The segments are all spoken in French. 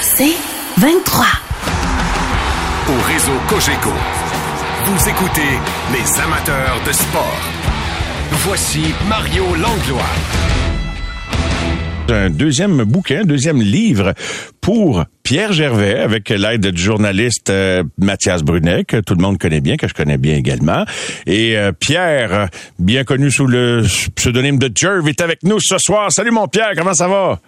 C'est 23. Au réseau Cogeco, vous écoutez les amateurs de sport. Voici Mario Langlois un deuxième bouquin, un deuxième livre pour Pierre Gervais avec l'aide du journaliste euh, Mathias Brunet que tout le monde connaît bien, que je connais bien également. Et euh, Pierre, bien connu sous le pseudonyme de Jerv, est avec nous ce soir. Salut mon Pierre, comment ça va?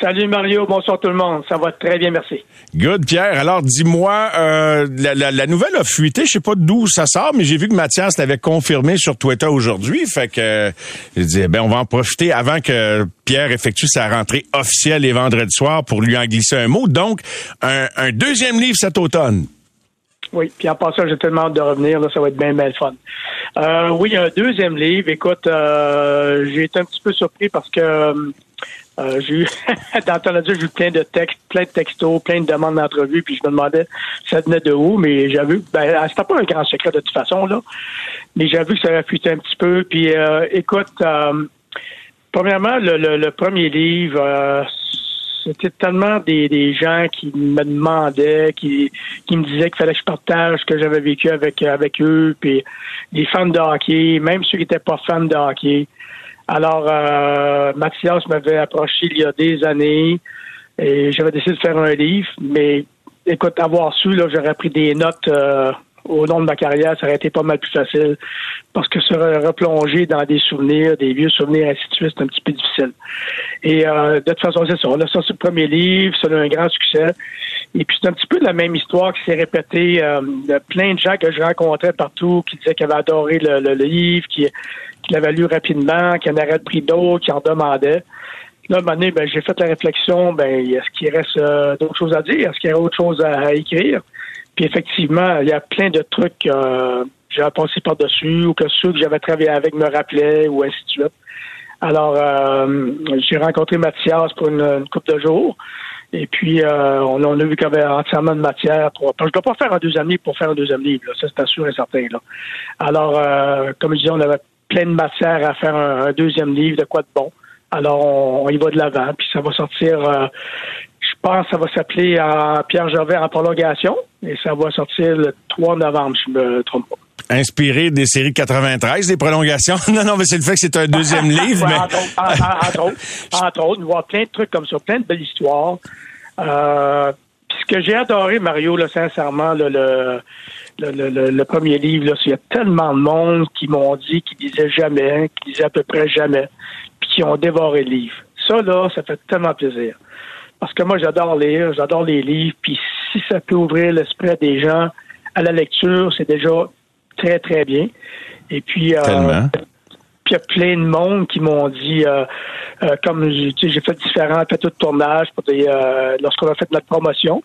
Salut Mario, bonsoir tout le monde. Ça va très bien, merci. Good, Pierre. Alors, dis-moi, euh, la, nouvelle a fuité. Je sais pas d'où ça sort, mais j'ai vu que Mathias l'avait confirmé sur Twitter aujourd'hui. Fait que je dis, ben, on va en profiter avant que Pierre effectue sa rentrée officielle les vendredis soirs pour lui en glisser un mot. Donc, un, deuxième livre cet automne. Oui, puis en passant, j'ai tellement hâte de revenir, là, ça va être bien, bien fun. Euh, oui, un deuxième livre. Écoute, euh, j'ai été un petit peu surpris parce que euh, j'ai eu, dans ton j'ai eu plein de textes, plein de textos, plein de demandes d'entrevue, puis je me demandais ça venait de où, mais j'avoue, ben, ah, c'était pas un grand secret de toute façon, là. Mais j'avoue que ça fuité un petit peu. Puis euh, écoute, euh, premièrement, le, premier livre, c'était tellement des, gens qui me demandaient, qui, qui me disaient qu'il fallait que je partage ce que j'avais vécu avec, avec eux, puis les fans de hockey, même ceux qui n'étaient pas fans de hockey. Alors, euh, Mathias m'avait approché il y a des années et j'avais décidé de faire un livre, mais écoute, avoir su, là, j'aurais pris des notes euh, au long de ma carrière, ça aurait été pas mal plus facile parce que se replonger dans des souvenirs, des vieux souvenirs, ainsi de suite, c'est un petit peu difficile. Et euh, de toute façon, c'est ça. On a sorti le premier livre, ça a eu un grand succès. Et puis c'est un petit peu la même histoire qui s'est répétée. Euh, plein de gens que je rencontrais partout qui disaient qu'ils avaient adoré le, livre, qui, qui l'avaient lu rapidement, qui en arrêtent pris d'autres, qui en demandaient. Là, à un ben, j'ai fait la réflexion, ben, est-ce qu'il reste euh, d'autres choses à dire? Est-ce qu'il y a autre chose à, écrire? Puis effectivement, il y a plein de trucs euh, j'ai pensé par-dessus ou que ceux que j'avais travaillé avec me rappelaient ou ainsi de suite. Alors, euh, j'ai rencontré Mathias pour une, une couple de jours. Et puis, euh, on, a vu qu'il y avait entièrement de matière. Pour, je ne dois pas faire un deuxième livre pour faire un deuxième livre. Ça, c'est sûr et certain. Là. Alors, euh, comme je disais, on avait plein de matière à faire un, deuxième livre, de quoi de bon. Alors, on, y va de l'avant. Puis, ça va sortir, euh, je pense, ça va s'appeler Pierre Gervais en prolongation. Et ça va sortir le 3 novembre, je ne me trompe pas inspiré des séries 93, des prolongations. non, non, mais c'est le fait que c'est un deuxième livre. mais... entre, autres, entre, autres, voir plein de trucs comme ça, plein de belles histoires. Euh, ce que j'ai adoré, Mario, là, sincèrement, le, le, le, premier livre, là, il y a tellement de monde qui m'ont dit qu'ils disaient jamais, qui disaient à peu près jamais, puis qui ont dévoré le livre. Ça, là, ça fait tellement plaisir. Parce que moi, j'adore lire, j'adore les livres, puis si ça peut ouvrir l'esprit des gens à la lecture, c'est déjà très, très bien. Et puis, euh, puis il y a plein de monde qui m'ont dit, euh, euh, comme j'ai fait différents plateaux de tournage pour des, lorsqu'on a fait notre promotion.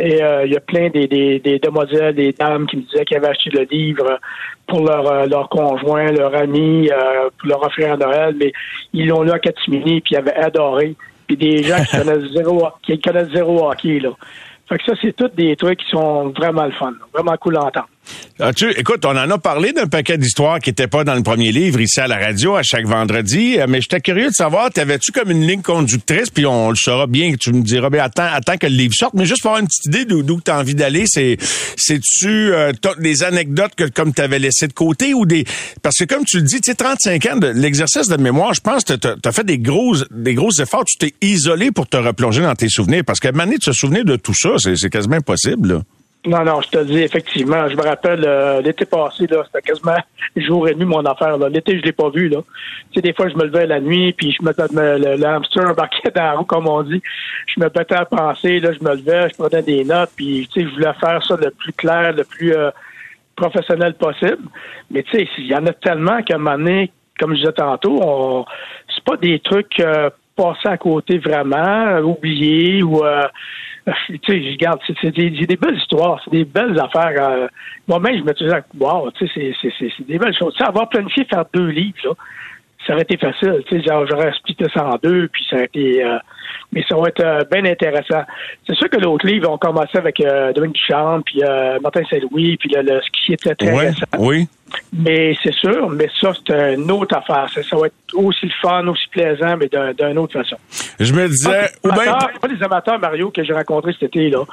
Et il y a plein des, des, des, demoiselles, des dames qui me disaient qu'ils avaient acheté le livre pour leur, leur conjoint, leur ami, pour leur offrir à Noël, mais ils l'ont lu à Catimini puis ils avaient adoré. Puis des gens qui connaissent zéro, qui connaissent zéro hockey, là. Fait que ça, c'est tous des trucs qui sont vraiment le fun, vraiment cool à entendre. Ah, tu, écoute, on en a parlé d'un paquet d'histoires qui n'étaient pas dans le premier livre ici à la radio à chaque vendredi, euh, mais j'étais curieux de savoir, t'avais-tu comme une ligne conductrice, puis on le saura bien, tu me diras, ben attends, attends que le livre sorte, mais juste pour avoir une petite idée d'où tu as envie d'aller, c'est c'est-tu euh, des anecdotes que comme tu avais laissé de côté ou des... Parce que comme tu le dis, tu sais, 35 ans, de l'exercice de mémoire, je pense que tu as, fait des gros, des gros efforts, tu t'es isolé pour te replonger dans tes souvenirs, parce moment donné, de se souvenir de tout ça, c'est quasiment impossible. Non, non, je te dis, effectivement. Je me rappelle, euh, l'été passé, là, c'était quasiment jour et nuit mon affaire. L'été, je l'ai pas vu. Là. Tu sais, des fois, je me levais la nuit, puis je me le, le hamster embarquait dans la roue, comme on dit. Je me mettais à penser, là, je me levais, je prenais des notes, puis tu sais, je voulais faire ça le plus clair, le plus euh, professionnel possible. Mais tu sais, il y en a tellement qu'à un moment donné, comme je disais tantôt, on c'est pas des trucs euh, passés à côté vraiment, oubliés ou tu sais, je regarde, c'est des, des, belles histoires, c'est des belles affaires. Euh, moi-même, je me disais, wow, tu sais, c'est des belles choses. Tu sais, avoir planifié faire deux livres, là, ça aurait été facile. Tu sais, j'aurais expliqué ça en deux, puis ça aurait été. Euh, mais ça va être euh, bien intéressant. C'est sûr que l'autre livre, on commençait avec Dominique Duchamp, puis Martin Saint-Louis, puis le, ce qui était très Oui. Mais c'est sûr, mais ça, c'est une autre affaire. Ça, ça, va être aussi le fun, aussi plaisant, mais d'une autre façon. Je me disais, ou bien... Pas les amateurs, Mario, que j'ai rencontrés cet été, là.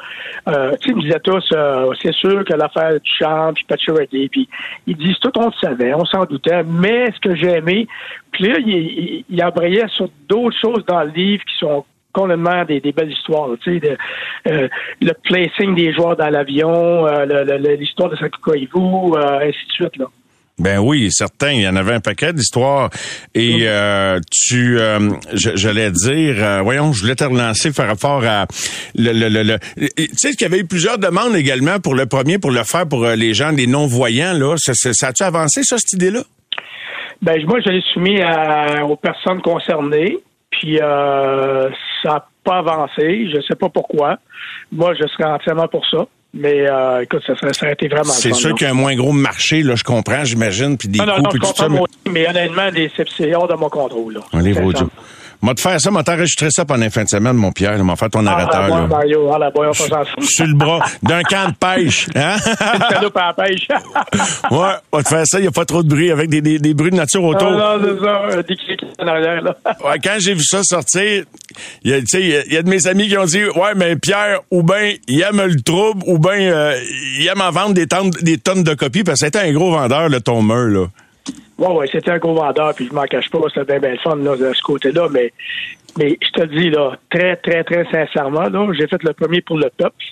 Euh, tu sais, ils me disaient tous, euh, c'est sûr que l'affaire du champ, puis Pacioretty, puis ils disent tout, on le savait, on s'en doutait, mais ce que j'ai aimé, puis là, il, il, embrayait sur d'autres choses dans le livre qui sont complètement des, des belles histoires. Tu sais, euh, le placing des joueurs dans l'avion, euh, l'histoire de Sakuka euh, ainsi de suite. Là. Ben oui, certain. Il y en avait un paquet d'histoires. Et euh, tu, euh, j'allais dire, euh, voyons, je voulais te relancer par rapport à le, le, le, tu sais qu'il y avait eu plusieurs demandes également pour le premier, pour le faire pour les gens, les non voyants là. Ça, ça, a-tu avancé ça cette idée-là? Ben moi, je l'ai soumis aux personnes concernées. Puis ça n'a pas avancé. Je sais pas pourquoi. Moi, je serais entièrement pour ça. Mais euh, écoute, ça, ça, a été vraiment. C'est sûr qu'il y a un moins gros marché, là, je comprends, j'imagine, puis des non, non, tout ça. Mais... mais honnêtement, c'est hors de mon contrôle. Là. On Moi, te faire ça, moi, t'enregistrer ça pendant la fin de semaine, mon Pierre, m'en faire ton narrateur. Ah, là. Mario, ah, la Sur le bras, d'un camp de pêche. Hein? Une à pêche. ouais, on va te faire ça, il n'y a pas trop de bruit, avec des, des, des bruits de nature autour. Ah, non, c'est ça, des clics en arrière, là. ouais, quand j'ai vu ça sortir, il y, y a de mes amis qui ont dit Ouais, mais Pierre, ou bien il aime le trouble, ou bien euh, il aime en vendre des tonnes, des tonnes de copies, parce que c'était un gros vendeur, le tombeur, là. Oui, oui, c'était un gros vendeur, puis je m'en cache pas, c'était bien, bien fun là, de ce côté-là, mais, mais je te dis, là, très, très, très sincèrement, là, j'ai fait le premier pour le peuple.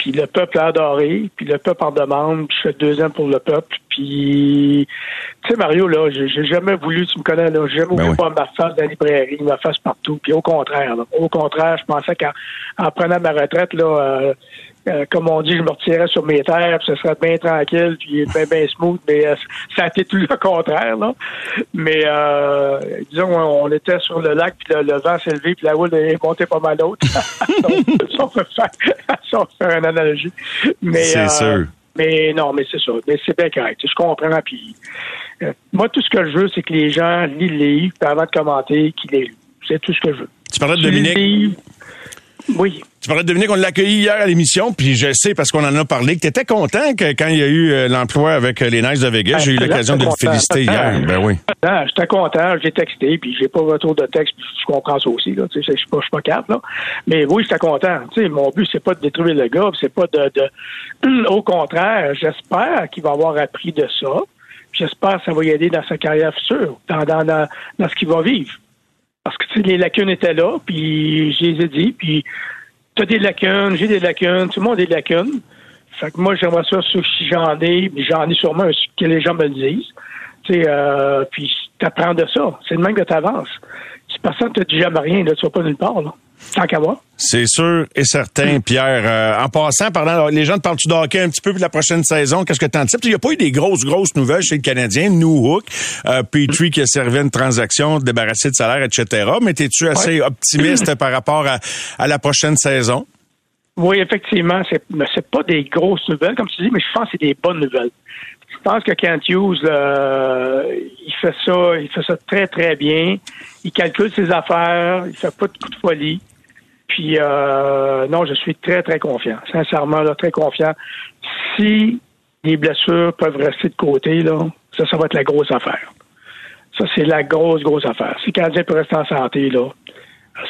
Puis le peuple a adoré, puis le peuple en demande, puis je fais le deuxième pour le peuple. Puis, tu sais, Mario, là, j'ai jamais voulu, tu me connais, là, j'ai jamais ben voulu pas ma face dans la librairie, ma face partout. Puis au contraire, au contraire, je pensais qu'en prenant ma retraite, là, euh, euh, comme on dit, je me retirais sur mes terres, puis ce serait bien tranquille, puis bien, bien smooth, mais euh, ça a été tout le contraire, là. Mais euh, disons, on était sur le lac, puis le, vent s'est levé, puis la houle est montée pas mal haute. ça, on peut faire, une analogie. Mais, c'est sûr. Mais non, mais c'est ça. Mais c'est bien correct. Je comprends, puis moi, tout ce que je veux, c'est que les gens lisent les livres, puis avant de commenter, qu'ils les lisent. C'est tout ce que je veux. Tu parlais de Dominique. Oui. Tu parlais de Dominique, on l'a accueilli hier à l'émission, puis je sais, parce qu'on en a parlé, que tu étais content que quand il y a eu euh, l'emploi avec euh, les Knights de Vegas, j'ai eu l'occasion de le féliciter hier. Ben oui. J'étais content, j'ai texté, puis j'ai pas retour de texte, puis je comprends ça aussi. Là, je suis pas, capable, là. Mais oui, j'étais content. mon but, c'est pas de détruire le gars, c'est pas de, de... Au contraire, j'espère qu'il va avoir appris de ça. J'espère que ça va y aider dans sa carrière future, dans, dans, dans, dans ce qu'il va vivre. Parce que les lacunes étaient là, puis je les ai dit, puis t'as des lacunes, j'ai des lacunes, tout le monde a des lacunes. Fait que moi, j'aimerais ça, si j'en ai, j'en ai sûrement que les gens me le disent. Tu sais, euh, puis t'apprends de ça. C'est le même que t'avances. Si personne te dit jamais rien, là, tu vas pas nulle part, là. Tant qu'à moi. C'est sûr et certain, Pierre. Euh, en passant, pardon, les gens te parlent-tu de hockey un petit peu pour la prochaine saison? Qu'est-ce que tu anticipes? Il n'y a pas eu des grosses, grosses nouvelles chez le Canadien. New Hook, euh, Petrie qui a servi une transaction, débarrassé de salaire, etc. Mais es-tu assez optimiste par rapport à, la prochaine saison? Oui, effectivement. C'est, c'est pas des grosses nouvelles, comme tu dis, mais je pense que c'est des bonnes nouvelles. Je pense que Kent Hughes, euh, il fait ça, il fait ça très, très bien. Il calcule ses affaires, il fait pas de coups de folie. Puis euh, non, je suis très, très confiant. Sincèrement, là, très confiant. Si les blessures peuvent rester de côté, là, ça, ça va être la grosse affaire. Ça, c'est la grosse, grosse affaire. Si Canadien peut rester en santé, là,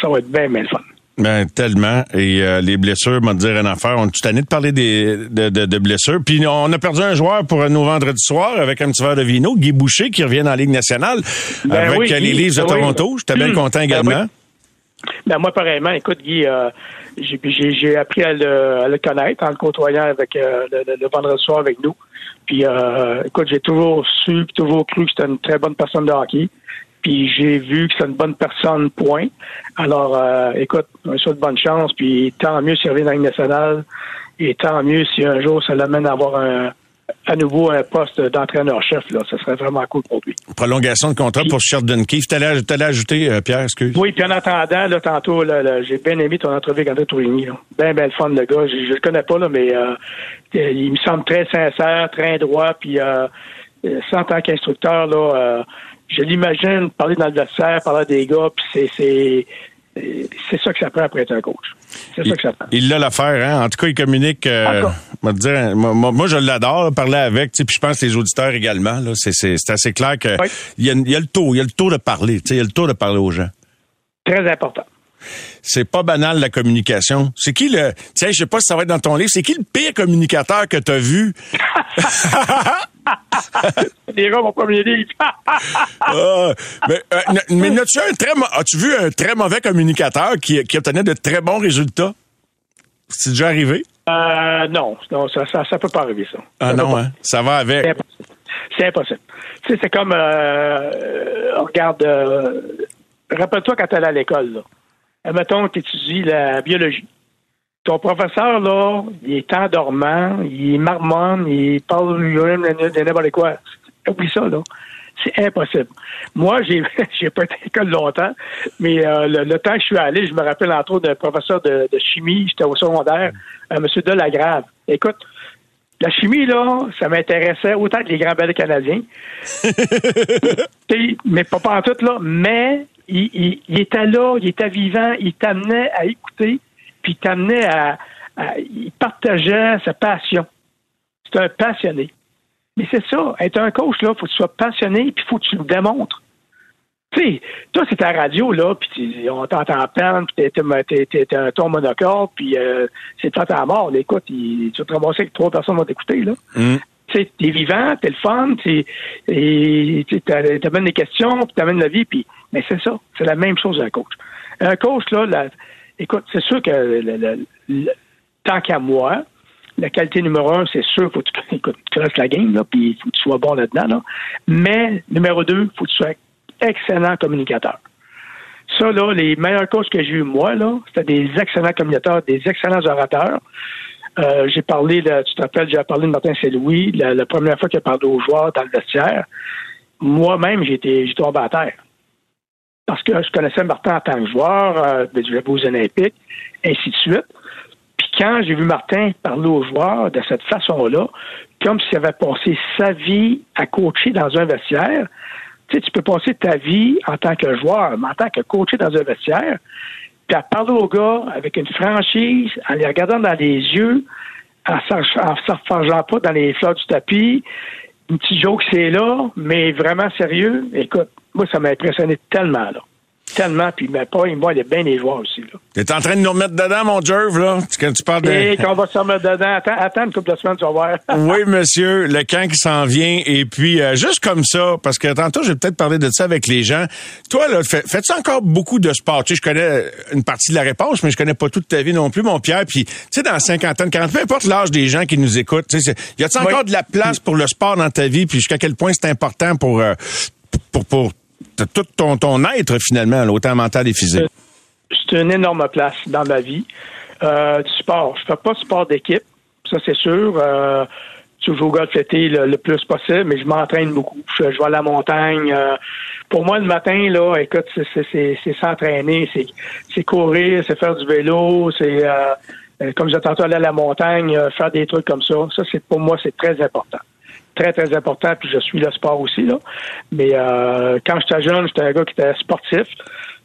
ça va être bien, bien le fun. Ben, tellement. Et euh, les blessures, m'a dire une affaire. On est tout de parler des, de, de, blessures. Puis on a perdu un joueur pour nos vendredis soirs avec un petit verre de vino, Guy Boucher, qui revient dans la Ligue nationale ben avec les Leafs de Toronto. J'étais bien content ben également. Ben moi, pareillement, écoute, Guy, euh, j'ai appris à le, à le, connaître en le côtoyant avec euh, le, vendredi soir avec nous. Puis, euh, écoute, j'ai toujours su, toujours cru que c'était une très bonne personne de hockey. Puis j'ai vu que c'est une bonne personne, point. Alors, euh, écoute, on souhaite bonne chance. Puis tant mieux s'il revient dans la nationale. Et tant mieux si un jour ça l'amène à avoir un, à nouveau un poste d'entraîneur-chef. Là. Ce serait vraiment cool pour lui. Prolongation de contrat pour Sheldon Keefe. Tu allais, ajouter, euh, Pierre, excuse. Oui, puis en attendant, là, tantôt, là, j'ai bien aimé ton entrevue avec André Tourigny. Bien, bien le fun, le gars. Je, ne le connais pas, là, mais euh, il me semble très sincère, très droit. Puis, euh, en tant qu'instructeur, là, euh, je l'imagine parler dans l'adversaire, parler des gars, puis c'est c'est ça que ça prend après être un coach. C'est ça que ça prend. Il a l'affaire, hein? En tout cas, il communique, euh, Moi, dire, moi, moi, je l'adore, parler avec, puis je pense que les auditeurs également. Là, c'est, c'est, c'est assez clair que il, y a, il y a le taux, il y a le taux de parler, il y a le taux de parler aux gens. Très important. C'est pas banal la communication. C'est qui le tiens, je sais pas si ça va être dans ton livre, c'est qui le pire communicateur que tu as vu gars, mon premier livre. Ah, mais euh, mais as-tu un très as-tu vu un très mauvais communicateur qui, qui obtenait de très bons résultats? C'est déjà arrivé? Euh, non, non, ça, ça, peut pas arriver ça. Ah non, hein? ça va avec. C'est impossible. Tu sais, c'est comme euh, regarde euh, rappelle-toi quand tu allais à l'école, là. Mettons que tu étudies la biologie. Ton professeur, là, il est endormant, il marmonne, il parle de n'importe quoi. Oublie ça, là. C'est impossible. Moi, j'ai j'ai pas été à l'école longtemps, mais euh, le, temps que je suis allé, je me rappelle entre autres d'un professeur de, chimie, j'étais au secondaire, euh, M. Delagrave. Écoute, la chimie, là, ça m'intéressait autant que les grands belles canadiens. mais pas, pas en tout, là. Mais il, était là, il était vivant, il t'amenait à écouter, puis il t'amenait à, Il partageait sa passion. C'est un passionné. Mais c'est ça, être un coach, là, faut que tu sois passionné, puis il faut que tu le démontres. Tu sais, toi, c'est ta radio, là, puis on t'entend peine, puis t'es un ton monocorde, puis euh, c'est toi à mort. écoute, tu vas te ramasser que trois personnes vont t'écouter, là. Mm tu es vivant, t'es le fun, tu amènes des questions, puis amènes la vie, puis mais c'est ça, c'est la même chose un coach. Un coach là, écoute, c'est sûr que tant qu'à moi, la qualité numéro un, c'est sûr, faut que tu, écoute, tu restes la game, là, puis faut que tu sois bon là-dedans, là. Mais numéro deux, faut que tu sois excellent communicateur. Ça, là, les meilleurs coachs que j'ai eu, moi, là, c'était des excellents communicateurs, des excellents orateurs. Euh, j'ai parlé, tu te rappelles, j'ai parlé de Martin Saint-Louis, la, première fois qu'il a parlé aux joueurs dans le vestiaire. Moi-même, j'ai tombé à terre. Parce que je connaissais Martin en tant que joueur, euh, jouais aux Olympiques, ainsi de suite. Puis quand j'ai vu Martin parler aux joueurs de cette façon-là, comme s'il avait passé sa vie à coacher dans un vestiaire, tu sais, tu peux passer ta vie en tant que joueur, mais en tant que coacher dans un vestiaire, puis à parler aux gars avec une franchise, en les regardant dans les yeux, en s'enfargeant pas dans les fleurs du tapis. Une petite joke, c'est là, mais vraiment sérieux. Écoute, moi, ça m'a impressionné tellement, là tellement, puis mais pas, moi, il est bien les joueurs aussi. Là. T'es en train de nous remettre dedans, mon Jerv, là? Quand tu parles de... Et qu'on va se remettre dedans. Attends, attends une couple de semaines, tu vas voir. oui, monsieur, le camp qui s'en vient. Et puis, euh, juste comme ça, parce que tantôt, j'ai peut-être parlé de ça avec les gens. Toi, là, fais-tu encore beaucoup de sport? Tu sais, je connais une partie de la réponse, mais je connais pas toute ta vie non plus, mon Pierre. Puis, tu sais, dans 50 ans, 40, peu importe l'âge des gens qui nous écoutent, tu sais, y a-t-il encore de la place pour le sport dans ta vie? Puis, jusqu'à quel point c'est important pour, euh, pour, pour tout ton, ton être, finalement, autant mental et physique. C'est une énorme place dans ma vie. Euh, du sport. Je fais pas de sport d'équipe, ça c'est sûr. Euh, je joue au golf l'été le, plus possible, mais je m'entraîne beaucoup. Je, vais à la montagne. Euh, pour moi, le matin, là, écoute, c'est s'entraîner, c'est courir, c'est faire du vélo, c'est euh, comme je tantôt aller à la montagne, faire des trucs comme ça. Ça, c'est pour moi, c'est très important très, très important, puis je suis le sport aussi. Là. Mais euh, quand j'étais jeune, j'étais un gars qui était sportif.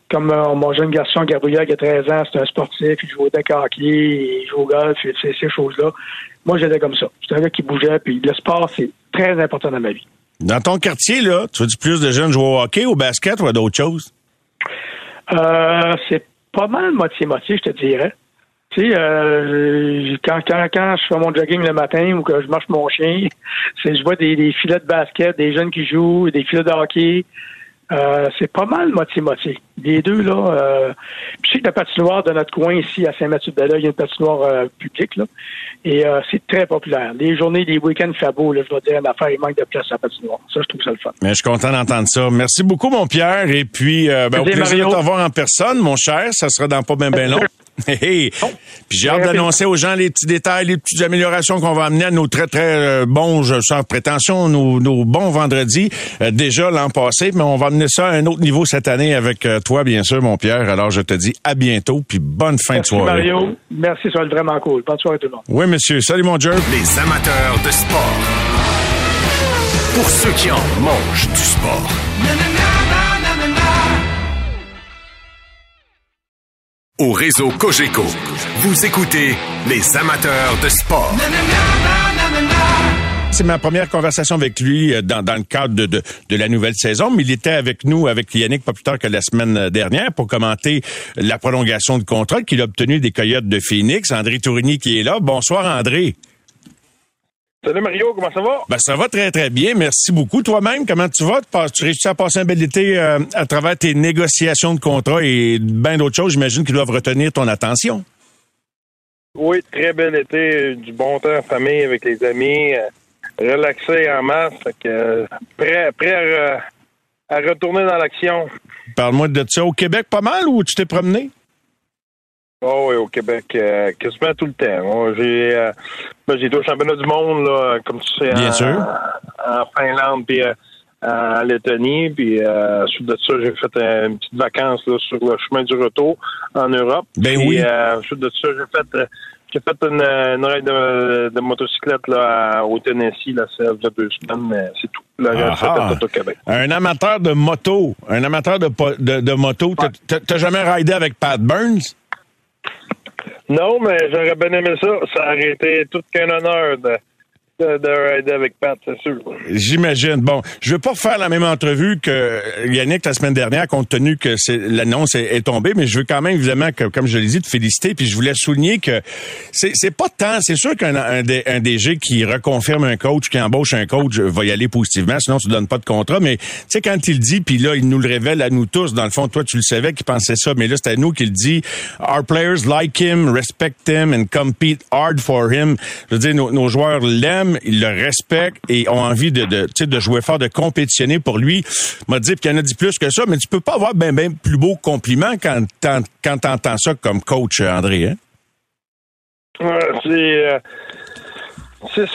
Comme euh, mon jeune garçon Gabriel qui a 13 ans, c'était un sportif, il jouait au deck hockey, il joue au golf, ces, ces choses-là. Moi, j'étais comme ça. J'étais un gars qui bougeait, puis le sport, c'est très important dans ma vie. Dans ton quartier, là, tu vois plus de jeunes jouer au hockey, au basket ou à d'autres choses? Euh, c'est pas mal moitié-moitié, je te dirais. Tu sais, euh, quand, quand, quand je fais mon jogging le matin ou que je marche mon chien, c'est je vois des, des, filets de basket, des jeunes qui jouent, des filets de hockey. Euh, c'est pas mal moitié-moitié. Les deux, là. Euh, je sais que la patinoire de notre coin ici, à Saint-Mathieu-de-Bella, il y a une patinoire euh, publique, là. Et euh, c'est très populaire. Les journées, les week-ends fait beau, là, je dois dire, une affaire, il manque de place à la patinoire. Ça, je trouve ça le fun. Mais je suis content d'entendre ça. Merci beaucoup, mon Pierre. Et puis, ben, au plaisir de te revoir en personne, mon cher. Ça sera dans pas bien, bien long. Hey, Puis j'ai hâte d'annoncer aux gens les petits détails, les petites améliorations qu'on va amener à nos très, très euh, bons, sans prétention, nos, nos bons vendredis, euh, déjà l'an passé, mais on va amener ça à un autre niveau cette année avec euh, toi, bien sûr, mon Pierre. Alors, je te dis à bientôt, puis bonne fin de soirée. Mario, merci, ça va être vraiment cool. Bonne soirée tout le monde. Oui, monsieur. Salut, mon Jerk. Les amateurs de sport. Pour ceux qui en mangent du sport. Au réseau Cogeco. Vous écoutez les amateurs de sport. C'est ma première conversation avec lui euh, dans, le cadre de, la nouvelle saison, mais il était avec nous, avec Yannick, pas plus tard que la semaine dernière, pour commenter la prolongation de contrat qu'il a obtenu des Coyotes de Phoenix. André Tourigny qui est là. Bonsoir, André. Salut Mario, comment ça va? Ben, ça va très, très bien. Merci beaucoup. Toi-même, comment tu vas? Tu réussis à passer un bel été euh, à travers tes négociations de contrat et bien d'autres choses, j'imagine, qui doivent retenir ton attention. Oui, très bel été, du bon temps en famille avec les amis. Euh, relaxé en masse. que, prêt prêt à, retourner dans l'action. Parle-moi de ça. Au Québec, pas mal ou tu t'es promené? Oh oui, au Québec, euh, quasiment tout le temps. J'ai euh, j'ai été au championnat du monde, là, comme tu sais, Bien en, sûr. en Finlande, puis euh, en Lettonie. Puis euh, suite de ça, j'ai fait une petite vacance là, sur le chemin du retour en Europe. Ben puis, oui. Euh, suite de ça, j'ai fait euh, j'ai fait une, une ride de, de motocyclette là, au Tennessee, là, ça fait deux semaines, mais c'est tout. Le reste, Ah, c'était tout au Québec. Un amateur de moto, un amateur de, de, de moto. T'as jamais ridé avec Pat Burns? Non, mais j'aurais bien aimé ça. Ça aurait été tout qu'un honneur de, de, de avec Pat, c'est sûr. J'imagine. Bon, je veux pas faire la même entrevue que Yannick la semaine dernière, compte tenu que l'annonce est, tombée, mais je veux quand même évidemment, comme je l'ai dit, te féliciter. Puis je voulais souligner que c'est pas tant. C'est sûr qu'un un, DG qui reconfirme un coach, qui embauche un coach, va y aller positivement, sinon tu donnes pas de contrat. Mais tu sais quand il dit, puis là il nous le révèle à nous tous. Dans le fond, toi tu le savais qu'il pensait ça, mais là c'est à nous qu'il dit. Our players like him, respect him, and compete hard for him. Je veux dire, nos joueurs l'aiment, ils le respectent et ont envie de, de, de jouer fort, de compétitionner pour lui. M'a dit qu'il y en a dit plus que ça, mais tu peux pas avoir ben ben plus beau compliment quand quand t'entends ça comme coach, André. Hein? Euh, c'est,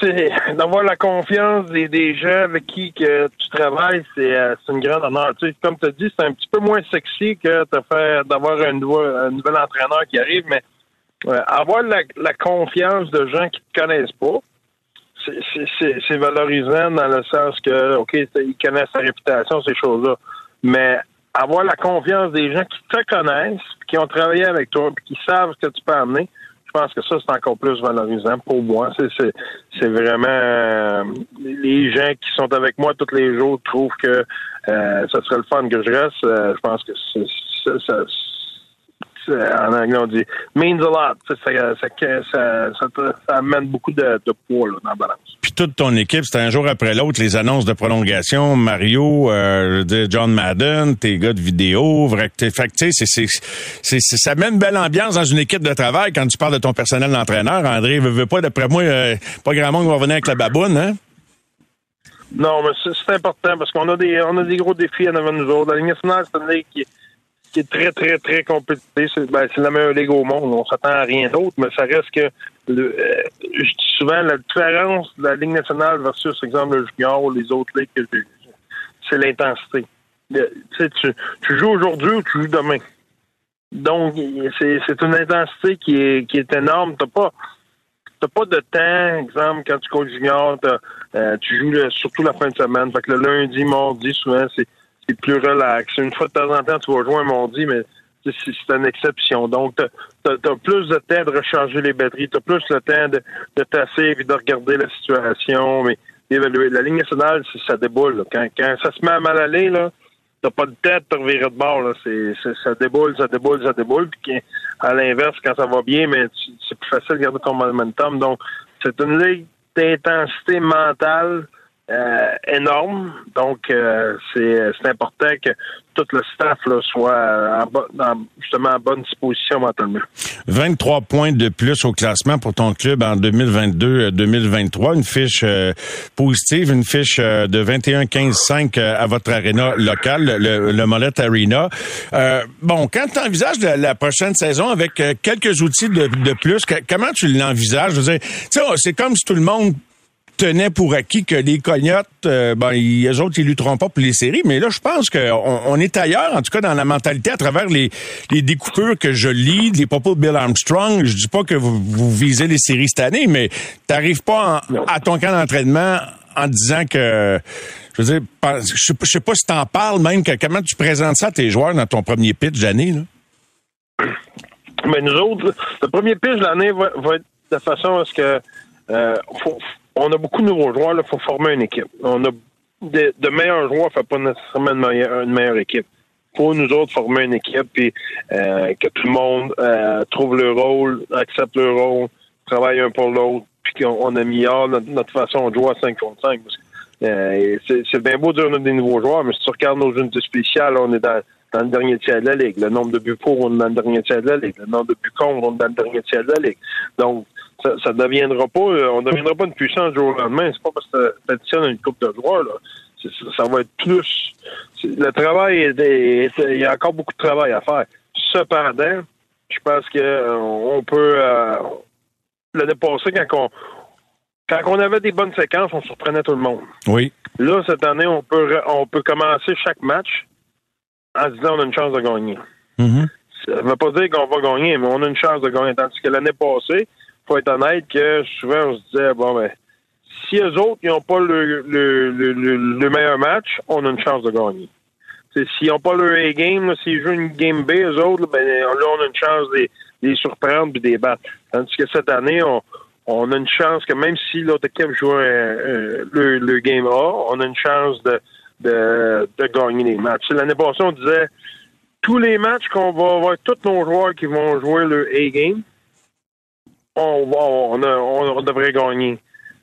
c'est, d'avoir la confiance des, des gens avec qui que tu travailles, c'est, euh, une grande honneur. Tu sais, comme tu as dit, c'est un petit peu moins sexy que d'avoir un, nouveau, un nouvel entraîneur qui arrive, mais euh, avoir la, la confiance de gens qui te connaissent pas, c'est, valorisant dans le sens que, OK, ils connaissent ta réputation, ces choses-là. Mais avoir la confiance des gens qui te connaissent, qui ont travaillé avec toi, puis qui savent ce que tu peux amener, je pense que ça, c'est encore plus valorisant pour moi. C'est, vraiment euh, les gens qui sont avec moi tous les jours trouvent que euh, ça serait le fun que je reste. Euh, je pense que ça, en anglais, on dit means a lot. Ça, amène beaucoup de, de poids là, dans la balance. Puis toute ton équipe, c'était un jour après l'autre, les annonces de prolongation, Mario, euh, je veux dire, John Madden, tes gars de vidéo, vrai fait que, c'est, c'est, ça met une belle ambiance dans une équipe de travail quand tu parles de ton personnel d'entraîneur. André, veut, veut pas, d'après moi, euh, pas grand monde va venir avec la baboune, hein? Non, mais c'est, important parce qu'on a des on a des gros défis en avant de nous autres. La Ligue nationale, c'est une ligue qui, qui est très, très, très compétitive. C'est, ben, c'est la meilleure ligue au monde. On s'attend à rien d'autre, mais ça reste que le, euh, je dis souvent la différence de la Ligue nationale versus, exemple, le junior ou les autres ligues que j'ai, c'est l'intensité. Tu tu, joues aujourd'hui ou tu joues demain. Donc, c'est, une intensité qui est, qui est énorme. T'as pas, t'as pas de temps, exemple, quand tu coaches junior, euh, tu joues surtout la fin de semaine. Fait que le lundi, mardi, souvent, c'est, plus relax. Une fois de temps en temps, tu vas jouer un mardi, mais c'est, une exception. Donc, t'as, t'as, t'as plus de temps de recharger les batteries, t'as plus le temps de, tasser et de regarder la situation, mais d'évaluer. La ligne nationale, ça déboule. Quand, quand ça se met à mal aller, t'as pas de tête te revirer de bord. Ça déboule, ça déboule, ça déboule. Puis à l'inverse, quand ça va bien, mais tu- c'est plus facile de garder ton momentum. Donc, c'est une ligue d'intensité mentale euh, énorme. Donc, euh, c'est, important que tout le staff là, soit en, dans- justement en bonne disposition mentalement. 23 points de plus au classement pour ton club en 2022-2023. Une fiche euh, positive, une fiche euh, de 21-15-5 euh, à votre aréna locale, le, le Molette Arena. Euh, bon, quand tu envisages la, la prochaine saison avec euh, quelques outils de, de plus, comment tu l'envisages? Je veux dire, sais, c'est comme si tout le monde tenait pour acquis que les cognottes, euh, ben, ils, eux autres, ils lutteront pas pour les séries. Mais là, je pense qu'on on est ailleurs, en tout cas dans la mentalité, à travers les, les découpures que je lis, les propos de Bill Armstrong. Je dis pas que vous, vous visez les séries cette année, mais t'arrives pas en- à ton camp d'entraînement en disant que... Je veux dire, je sais pas- je sais pas si t'en parles même, que, comment tu présentes ça à tes joueurs dans ton premier pitch d'année, là? Mais nous autres, le premier pitch de l'année va, va, être de façon à ce que euh, faut, on a beaucoup de nouveaux joueurs, il faut former une équipe. On a de, de meilleurs joueurs, ne fait pas nécessairement une meilleure, une meilleure équipe. Faut nous autres former une équipe puis euh, que tout le monde euh, trouve le rôle, accepte le rôle, travaille un pour l'autre, puis qu'on améliore notre, notre façon de jouer à 5 contre 5. Euh, c'est bien beau de dire qu'on a des nouveaux joueurs, mais si tu regardes nos unités spéciales, on est dans, dans le dernier tiers de la Ligue. Le nombre de buts pour, on est dans le dernier tiers de la Ligue. Le nombre de buts contre, on est dans le dernier tiers de la Ligue. Donc, ça, ça deviendra pas, euh, on ne deviendra pas une puissance du jour au lendemain. C'est pas parce que tu additionnes une coupe de joueurs, là. Ça va être plus. Le travail, il y a encore beaucoup de travail à faire. Cependant, je pense que euh, on peut. Euh, L'année passée, quand on, quand on avait des bonnes séquences, on surprenait tout le monde. Oui. Là, cette année, on peut, on peut commencer chaque match en se disant on a une chance de gagner. Mm-hmm. Ça ne veut pas dire qu'on va gagner, mais on a une chance de gagner. Tandis que l'année passée, faut être honnête que souvent on se disait bon ben si eux autres n'ont pas le, le, le, le, meilleur match, on a une chance de gagner. S'ils n'ont pas le A-game, s'ils jouent une game B, eux autres, ben, là, on a une chance de les surprendre et de les battre. Tandis que cette année, on, on a une chance que même si l'autre équipe joue le, le, game A, on a une chance de, de, de gagner les matchs. L'année passée, on disait tous les matchs qu'on va avoir tous nos joueurs qui vont jouer le A-game, on, va, on, on, devrait gagner.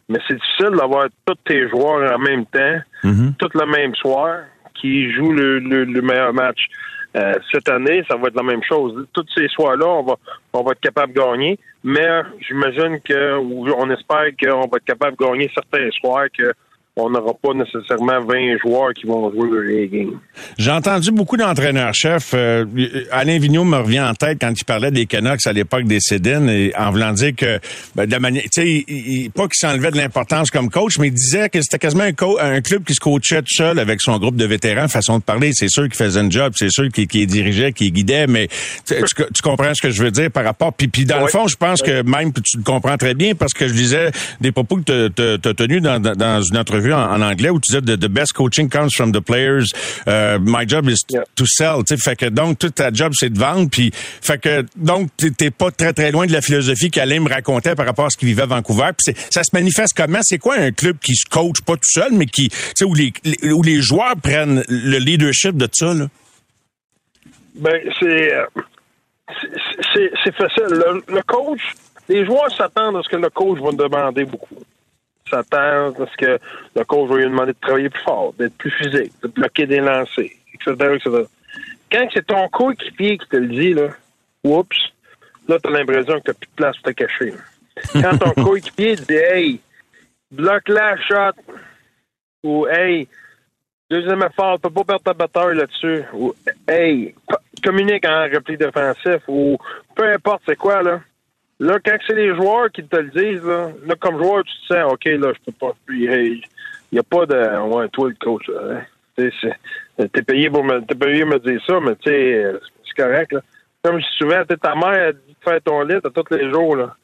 Mais c'est difficile d'avoir tous tes joueurs en même temps, mm-hmm. tout le même soir, qui jouent le, le, le meilleur match. Euh, cette année, ça va être la même chose. Tous ces soirs-là, on va, on va être capable de gagner, mais j'imagine que, on espère qu'on va être capable de gagner certains soirs que on n'aura pas nécessairement 20 joueurs qui vont jouer le game. J'ai entendu beaucoup d'entraîneurs-chefs. Euh, Alain Vigneault me revient en tête quand il parlait des Canucks à l'époque des Cédines, et en voulant dire que, ben, de manière, tu sais, pas qu'il s'enlevait de l'importance comme coach, mais il disait que c'était quasiment un, un, club qui se coachait tout seul avec son groupe de vétérans, façon de parler. C'est sûr qu'il faisait un job, c'est sûr qu'il qu dirigeait, qu'il guidait, mais tu, tu, comprends ce que je veux dire par rapport. Puis, puis dans le fond, je pense que même tu le comprends très bien parce que je disais des propos que tu as tenus dans, dans une entrevue en, anglais où tu disais the, best coaching comes from the players. Uh, my job is to sell. Tu fait que donc toute ta job c'est de vendre. Puis fait que donc t'es pas très très loin de la philosophie qu'Alain me racontait par rapport à ce qu'il vivait à Vancouver. Puis ça se manifeste comment? C'est quoi un club qui se coach pas tout seul, mais qui où les, où les joueurs prennent le leadership de ça là? Ben c'est euh, c'est facile. Le, le coach, les joueurs s'attendent à ce que le coach va demander beaucoup s'attend parce que le coach va lui demander de travailler plus fort, d'être plus physique, de bloquer des lancers, etc., etc. Quand c'est ton coéquipier qui te le dit, là, oups, là, t'as l'impression que t'as plus de place pour te cacher. Quand ton coéquipier dit, hey, bloque la shot, ou hey, deuxième effort, t'as pas perdre ta batteur là-dessus, ou hey, communique en repli défensif, ou peu importe c'est quoi, là Là, quand c'est les joueurs qui te le disent, là, là, comme joueur, tu te sens, OK, là, je peux pas. Il n'y a pas de. Ouais, toi, le coach. Hein. T'es payé pour me, t'es payé me dire ça, mais tu sais, c'est correct, là. Comme je dis souvent, ta mère, elle dit de faire ton lit à tous les jours, là.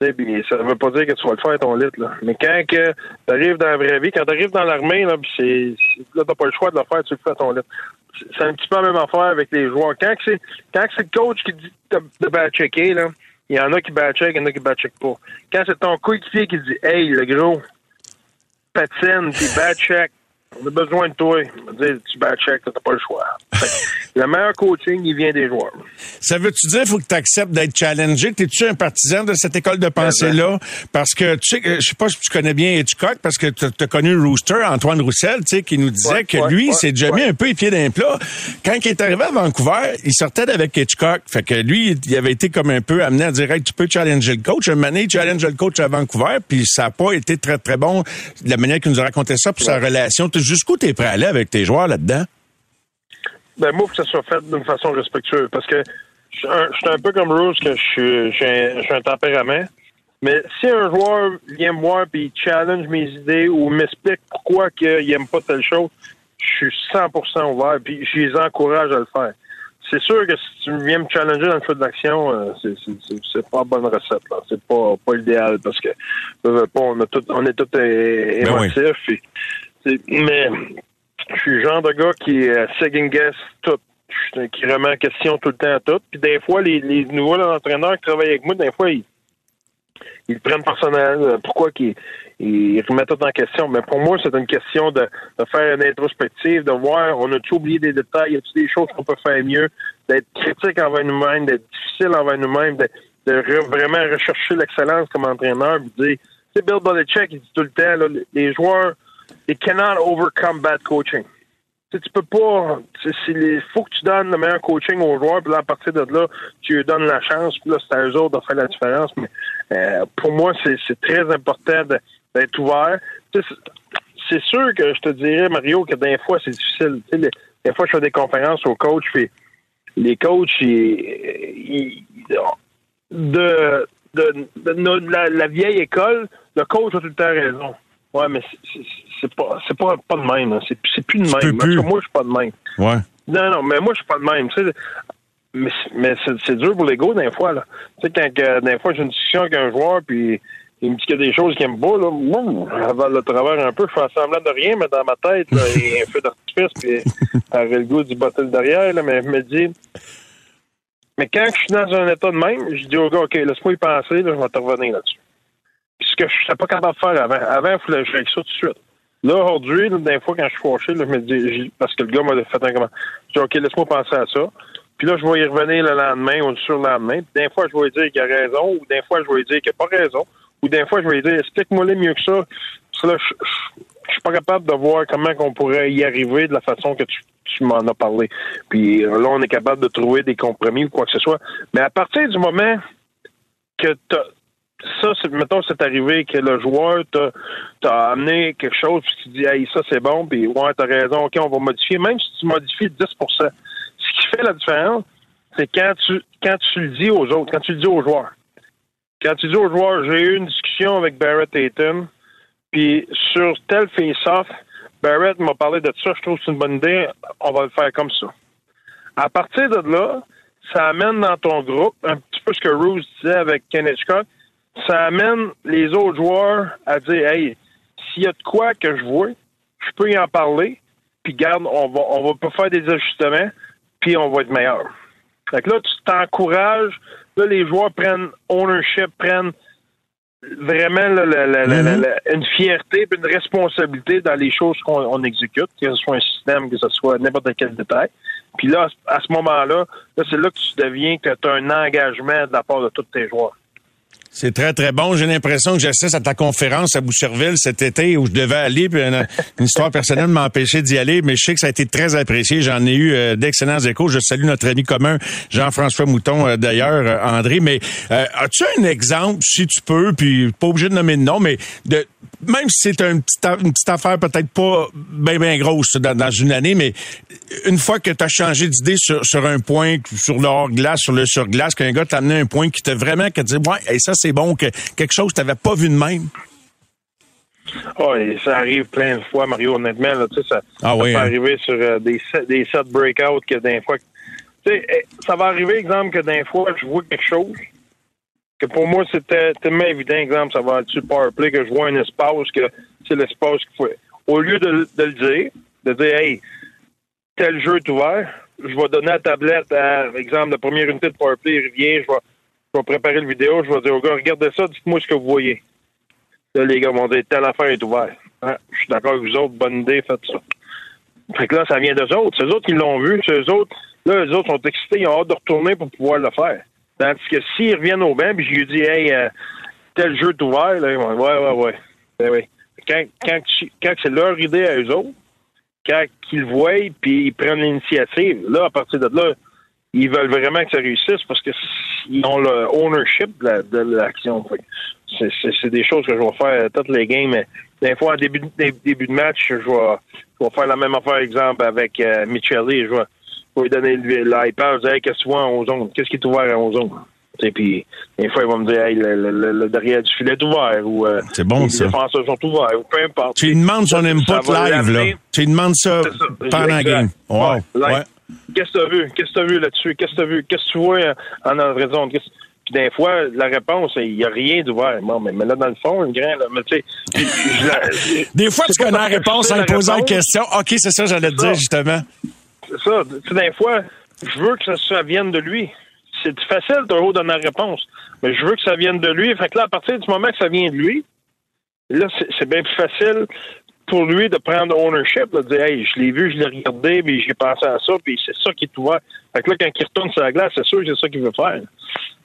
Pis ça veut pas dire que tu vas le faire ton lit, là. Mais quand que t'arrives dans la vraie vie, quand t'arrives dans l'armée, là, pis c'est, là, t'as pas le choix de le faire, tu le fais ton lit. C'est un petit peu la même affaire avec les joueurs. Quand c'est, quand c'est le coach qui dit de, de checker, là, il y en a qui back-check, il y en a qui back-check pas. Quand c'est ton coéquipier qui dit Hey, le gros, patine, puis back-check, on a besoin de toi. Dire, tu back-check, t'as pas le choix. Le meilleur coaching, il vient des joueurs. Ça veut-tu dire qu'il faut que tu acceptes d'être challengé? T'es-tu un partisan de cette école de pensée-là? Parce que, tu sais, je sais pas si tu connais bien Hitchcock, parce que tu as connu Rooster, Antoine Roussel, tu sais, qui nous disait que lui, c'est déjà mis un peu les pieds d'un plat. Quand il est arrivé à Vancouver, il sortait avec Hitchcock. Fait que lui, il avait été comme un peu amené à dire, hey, tu peux challenger le coach. Un donné, il challenge le coach à Vancouver, puis ça n'a pas été très, très bon, la manière qu'il nous a raconté ça, pour sa relation jusqu'où tu es prêt à aller avec tes joueurs là-dedans? Ben, moi, que ça soit fait d'une façon respectueuse. Parce que je suis un, peu comme Rose, que je suis un, un tempérament. Mais si un joueur vient me voir et il challenge mes idées ou m'explique pourquoi il n'aime pas telle chose, je suis 100% ouvert puis je les encourage à le faire. C'est sûr que si tu viens me challenger dans le feu d'action, euh, c'est pas bonne recette. là. C'est pas, pas idéal parce que on, a tout, on est tous ben émotifs. Mais je suis le genre de gars qui est second guess tout. qui remet en question tout le temps tout. Puis des fois, les, les nouveaux entraîneurs qui travaillent avec moi, des fois, ils, ils prennent personnel. Euh, pourquoi qu'ils ils remettent tout en question? Mais pour moi, c'est une question de, de, faire une introspective, de voir, on a-tu oublié des détails, y a-t-il des choses qu'on peut faire mieux, d'être critique envers nous-mêmes, d'être difficile envers nous-mêmes, de, de vraiment rechercher l'excellence comme entraîneur, puis dire, tu sais, Bill Belichick, il dit tout le temps, là, les joueurs, they cannot overcome bad coaching. Tu, peux pas. Il faut que tu donnes le meilleur coaching aux joueurs, puis là, à partir de là, tu leur donnes la chance, puis là, c'est à eux autres de faire la différence. Mais euh, pour moi, c'est très important d'être ouvert. C'est sûr que je te dirais, Mario, que des fois, c'est difficile. des fois, je fais des conférences aux coachs, les coachs, ils, de, la, la, vieille école, le coach a tout le temps raison. Ouais, mais c'est pas c'est pas, pas de même. Hein. C'est plus de même. Moi, je suis pas de même. Ouais. Non, non, mais moi, je suis pas de même. Tu sais, mais mais c'est dur pour l'ego, des fois. Là. Tu sais, quand euh, des fois, j'ai une discussion avec un joueur, puis il me dit qu'il y a des choses qu'il aime pas, là, moi, le travers un peu, je fais semblant de rien, mais dans ma tête, là, il y a un feu d'artifice, puis avec le goût du bottle derrière, là, mais je me dit mais quand je suis dans un état de même, je dis au gars, OK, laisse-moi y penser, là, je vais te revenir là-dessus ce que je n'étais pas capable de faire avant. Avant, il fallait que je ça tout de suite. Là, aujourd'hui, des fois, quand je suis fâché, là, je me dis, parce que le gars m'a fait un comment. Je dis, OK, laisse-moi penser à ça. Puis là, je vais y revenir le lendemain ou le surlendemain. Puis des fois, je vais lui dire qu'il a raison, ou des fois, je vais lui dire qu'il n'a pas raison, ou des fois, je vais lui dire, explique-moi le mieux que ça. Parce que là, je, suis pas capable de voir comment on pourrait y arriver de la façon que tu, tu m'en as parlé. Puis là, on est capable de trouver des compromis ou quoi que ce soit. Mais à partir du moment que ça, c'est, mettons, c'est arrivé que le joueur t'a, amené quelque chose, puis tu dis, hey, ça, c'est bon, puis ouais, t'as raison, OK, on va modifier. Même si tu modifies 10% ce qui fait la différence, c'est quand tu, quand tu le dis aux autres, quand tu le dis aux joueurs. Quand tu dis aux joueurs, j'ai eu une discussion avec Barrett Ayton, puis sur tel face-off, Barrett m'a parlé de ça, je trouve que c'est une bonne idée, on va le faire comme ça. À partir de là, ça amène dans ton groupe, un petit peu ce que Rose disait avec Kenneth Scott, ça amène les autres joueurs à dire Hey, s'il y a de quoi que je vois, je peux y en parler, puis garde, on va on va pas faire des ajustements, puis on va être meilleur. Fait que là, tu t'encourages, là, les joueurs prennent ownership, prennent vraiment mm-hmm. une fierté une responsabilité dans les choses qu'on exécute, que ce soit un système, que ce soit n'importe quel détail. Puis là, à ce moment-là, là, c'est là que tu deviens que tu as un engagement de la part de tous tes joueurs. C'est très, très bon. J'ai l'impression que j'assiste à ta conférence à Boucherville cet été où je devais aller, puis une, histoire personnelle m'a empêché d'y aller, mais je sais que ça a été très apprécié. J'en ai eu euh, d'excellents échos. Je salue notre ami commun, Jean-François Mouton, euh, d'ailleurs, euh, André. Mais as-tu un exemple, si tu peux, puis pas obligé de nommer de nom, mais de même si c'est une petite, affaire peut-être pas bien, bien grosse dans, une année, mais une fois que tu as changé d'idée sur, un point, sur le hors-glace, sur le sur-glace, qu'un gars t'a amené un point qui t'a vraiment qui dit Ouais, ça c'est bon, que quelque chose que tu n'avais pas vu de même? Oh, ça arrive plein de fois, Mario, honnêtement. Là, ça, ah ça peut hein? arriver sur euh, des, des sets breakouts que d'un fois. Eh, ça va arriver, exemple, que d'un fois, je vois quelque chose que pour moi, c'était tellement évident, exemple, ça va être sur PowerPlay que je vois un espace que c'est l'espace qu'il faut. Au lieu de, le dire, de dire, hey, tel jeu est ouvert, je vais donner la tablette à, exemple, la première unité de PowerPlay, il revient, je vais, vais préparer le vidéo, je vais dire aux gars, regardez ça, dites-moi ce que vous voyez. Là, les gars vont dire, telle affaire est ouverte. Je suis d'accord avec vous autres, bonne idée, faites ça. Fait que là, ça vient d'eux autres. C'est eux autres qui l'ont vu, c'est eux autres. Là, eux autres sont excités, ils ont hâte de retourner pour pouvoir le faire. Tandis que s'ils reviennent au bain, puis je lui dis, hey, euh, tel jeu est ouvert, là, ouais, ouais, ouais. Ben. Quand, quand, c'est leur idée à eux autres, quand ils voient, puis ils prennent l'initiative, là, à partir de là, ils veulent vraiment que ça réussisse parce qu'ils ont le ownership de l'action. C'est des choses que je vais faire toutes les games. Mais des fois, en début, début de match, je vais, je vais faire la même affaire, exemple, avec euh, Micheli. Je vais, pour lui donner l'iPad, je dis, qu'est-ce que tu vois en? Qu'est-ce qui est ouvert en zone? Et puis, des fois, il va me dire, hey, le, le, derrière du filet est ouvert, ou euh, c'est bon, les ça. défenseurs sont ouverts, ou peu importe. Tu lui demandes son input live, là. Tu lui demandes ça, pendant la game. Ouais. ouais. Qu'est-ce que tu as vu? Qu'est-ce que tu as vu là-dessus? Qu'est-ce que tu as vu? Qu'est-ce que tu vois en entrée zone? Puis des fois, la réponse, il n'y a rien d'ouvert. Bon, mais, là, dans le fond, une grain, là, mais tu sais. des fois, tu connais la réponse en posant la question. OK, c'est ça, j'allais te dire, justement c'est ça. Tu des fois, je veux que ça, vienne de lui. C'est facile de haut donner la réponse, mais je veux que ça vienne de lui. Fait que là, à partir du moment que ça vient de lui, là, c'est bien plus facile pour lui de prendre ownership, de dire Hey, je l'ai vu, je l'ai regardé, puis j'ai pensé à ça, puis c'est ça qui est ouvert. Fait que là, quand il retourne sur la glace, c'est sûr que c'est ça qu'il veut faire.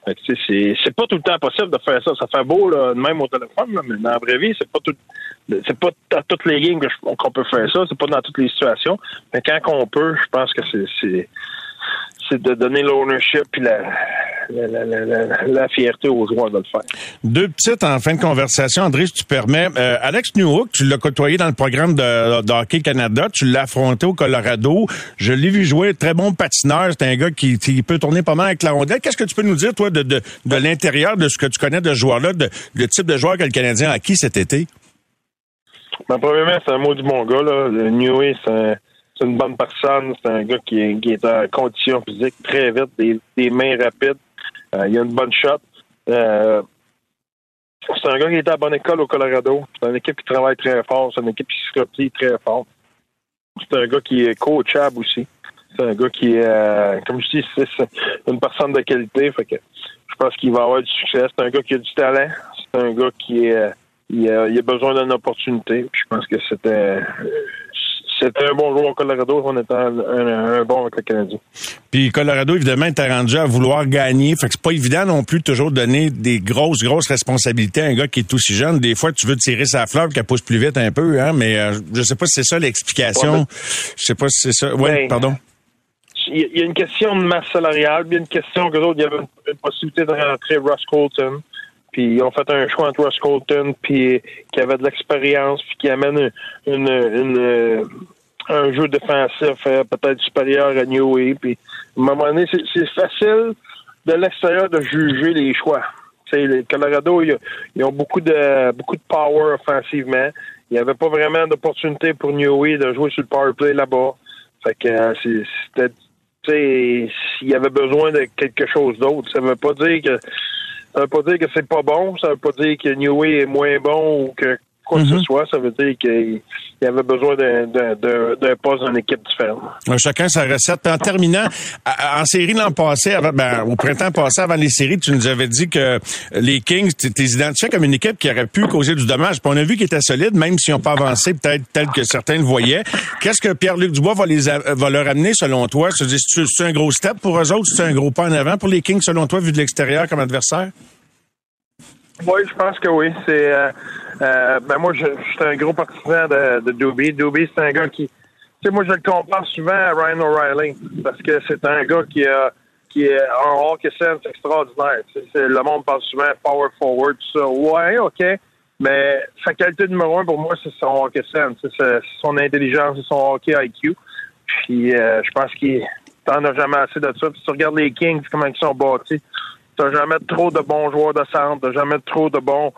Fait que, c'est, pas tout le temps possible de faire ça. Ça fait beau, là, même au téléphone, mais dans la vraie vie, c'est pas tout, c'est pas dans toutes les games qu'on peut faire ça. C'est pas dans toutes les situations. Mais quand on peut, je pense que c'est, c'est, de donner l'ownership puis la, la, la, la, la- la fierté aux joueurs de le faire. Deux petites en fin de conversation, André, si tu permets. Euh, Alex Newhook, tu l'as côtoyé dans le programme de, de Hockey Canada, tu l'as affronté au Colorado. Je l'ai vu jouer, très bon patineur. C'est un gars qui, qui peut tourner pas mal avec la rondelle. Qu'est-ce que tu peux nous dire, toi, de, de, de l'intérieur de ce que tu connais de ce joueur-là, de, le type de joueur que le Canadien a acquis cet été? Ben, premièrement, c'est un mot du bon gars. Là. Le Newey, c'est un- c'est une bonne personne. C'est un gars qui est, qui est en condition physique très vite, des, des mains rapides. Euh, il a une bonne shot. Euh, c'est un gars qui est à bonne école au Colorado. C'est une équipe qui travaille très fort. C'est une équipe qui se replie très fort. C'est un gars qui est coachable aussi. C'est un gars qui est, euh, comme je dis, c'est une personne de qualité. Fait que je pense qu'il va avoir du succès. C'est un gars qui a du talent. C'est un gars qui est, il a, il a besoin d'une opportunité. Puis je pense que c'était c'était un bon joueur au Colorado. On était un, un- un bon avec le Canadien. Puis Colorado, évidemment, était rendu à vouloir gagner. Fait que c'est pas évident non plus de toujours donner des grosses, grosses responsabilités à un gars qui est aussi jeune. Des fois, tu veux tirer sa fleur qu'elle pousse plus vite un peu, hein, mais euh, je sais pas si c'est ça l'explication. Je sais pas si c'est ça. Oui, Ben, pardon. Il y a- une question de masse salariale, puis il y a une question que d'autres, il y avait une, possibilité de rentrer Russ Colton. Puis ils ont fait un choix entre Colton, puis qui avait de l'expérience, puis qui amène une, euh, un jeu défensif euh, peut-être supérieur à Newey. Puis à un moment donné, c'est facile de l'extérieur de juger les choix. Tu sais, le Colorado, ils, ont beaucoup de beaucoup de power offensivement. Il n'y avait pas vraiment d'opportunité pour Newey de jouer sur le power play là-bas. Fait que euh, c'était s'il y avait besoin de quelque chose d'autre, ça veut pas dire que ça veut pas dire que c'est pas bon, ça veut pas dire que Newey est moins bon ou que quoi que ce soit, ça veut dire qu'il il avait besoin d'un- poste dans une équipe différente. Chacun sa recette. Puis en terminant, en série l'an passé, avant, ben, au printemps passé, avant les séries, tu nous avais dit que les Kings, tu identifié comme une équipe qui aurait pu causer du dommage. Puis on a vu qu'ils étaient solides, même s'ils n'ont pas avancé peut-être tel que certains le voyaient. Qu'est-ce que Pierre-Luc Dubois va, les va leur amener selon toi? C'est un gros step pour eux autres? C'est un gros pas en avant pour les Kings selon toi, vu de l'extérieur comme adversaire? Oui, je pense que oui. C'est euh, euh, ben moi, je, suis un gros partisan de, Doobie. Doobie, c'est un gars qui, tu sais, moi je le compare souvent à Ryan O'Reilly parce que c'est un gars qui a qui est un hockey sense extraordinaire. Le monde parle souvent power forward, tout ça. Ouais, ok. Mais sa qualité numéro un pour moi, c'est son hockey sense, c'est son intelligence, c'est son hockey IQ. Puis euh, je pense qu'il t'en as jamais assez de ça. Puis si tu regardes les Kings, comment ils sont bâtis, t'as jamais trop de bons joueurs de centre, t'as jamais trop de bons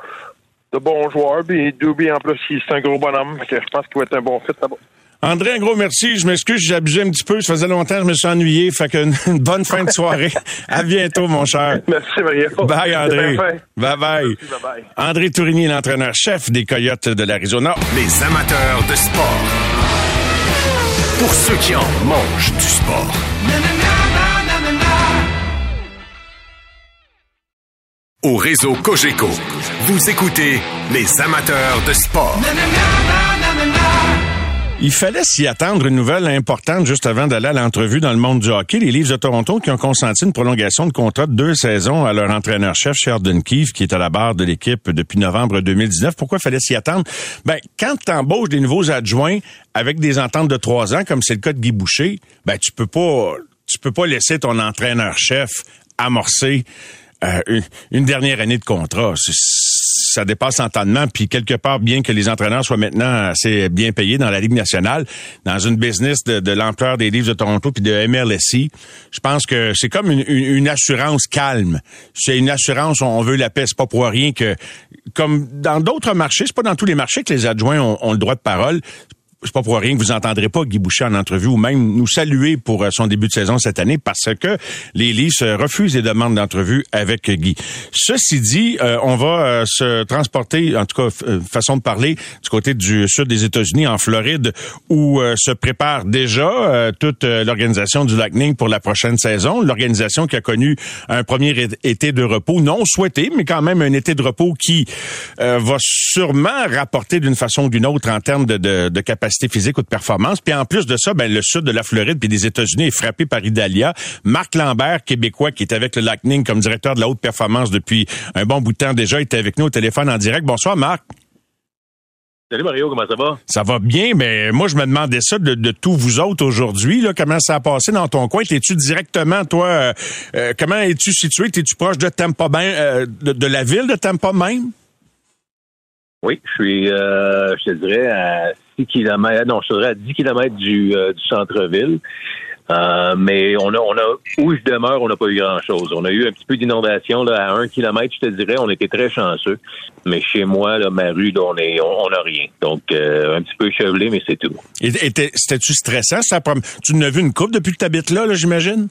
de bons joueurs. Puis Doobie, en plus, il- c'est un gros bonhomme. Fait que je pense qu'il va être un bon fit là-bas. André, un gros merci. Je m'excuse, j'ai abusé un petit peu. Ça faisait longtemps que je me suis ennuyé. Fait que une bonne fin de soirée. à bientôt, mon cher. Merci, Maria. Bye, André. Bye bye. Merci, bye-bye. André Tourigny, l'entraîneur-chef des Coyotes de l'Arizona. Les amateurs de sport. Pour ceux qui en mangent du sport. Au réseau Cogeco, vous écoutez les amateurs de sport. Il fallait s'y attendre une nouvelle importante juste avant d'aller à l'entrevue dans le monde du hockey. Les Leafs de Toronto qui ont consenti une prolongation de contrat de deux saisons à leur entraîneur-chef, Sheldon Keefe, qui est à la barre de l'équipe depuis novembre 2019. Pourquoi fallait s'y attendre? Ben, quand tu embauches des nouveaux adjoints avec des ententes de trois ans, comme c'est le cas de Guy Boucher, ben, tu peux pas, tu peux pas laisser ton entraîneur-chef amorcer euh, une, dernière année de contrat. Ça dépasse l'entendement. Puis quelque part, bien que les entraîneurs soient maintenant assez bien payés dans la Ligue nationale, dans une business de, l'ampleur des livres de Toronto puis de MLSI, je pense que c'est comme une, assurance calme. C'est une assurance, on veut la paix. C'est pas pour rien que, comme dans d'autres marchés, c'est pas dans tous les marchés que les adjoints ont le droit de parole c'est pas pour rien que vous entendrez pas Guy Boucher en entrevue ou même nous saluer pour euh, son début de saison cette année parce que les Leafs refusent les demandes d'entrevue avec Guy. Ceci dit, euh, on va euh, se transporter, en tout cas façon de parler, du côté du sud des États-Unis, en Floride, où se prépare déjà toute l'organisation du Lightning pour la prochaine saison. L'organisation qui a connu un premier été de repos non souhaité, mais quand même un été de repos qui va sûrement rapporter d'une façon ou d'une autre en termes de, de, de capacité physique ou de performance. Puis en plus de ça, ben, le sud de la Floride puis des États-Unis est frappé par Idalia. Marc Lambert, québécois, qui est avec le Lightning comme directeur de la haute performance depuis un bon bout de temps déjà, était avec nous au téléphone en direct. Bonsoir, Marc. Salut Mario, comment ça va? Ça va bien, mais moi je me demandais ça de, de tous vous autres aujourd'hui. Là, comment ça a passé dans ton coin? T'es-tu directement, toi, euh, euh, comment es-tu situé? T'es-tu proche de Tampa, ben, euh, de, de, la ville de Tampa même? Oui, je suis, je te dirais, à 6 km, non, je serais à 10 km du, centre-ville. Euh, mais on a, on a, où je demeure, on n'a pas eu grand-chose. On a eu un petit peu d'inondation là à un kilomètre, je te dirais. On était très chanceux. Mais chez moi, là, ma rue, on on, a rien. Donc euh, un petit peu chevelé, mais c'est tout. Et c'était-tu stressant ça Tu n'as vu une coupe depuis que tu habites là, là j'imagine?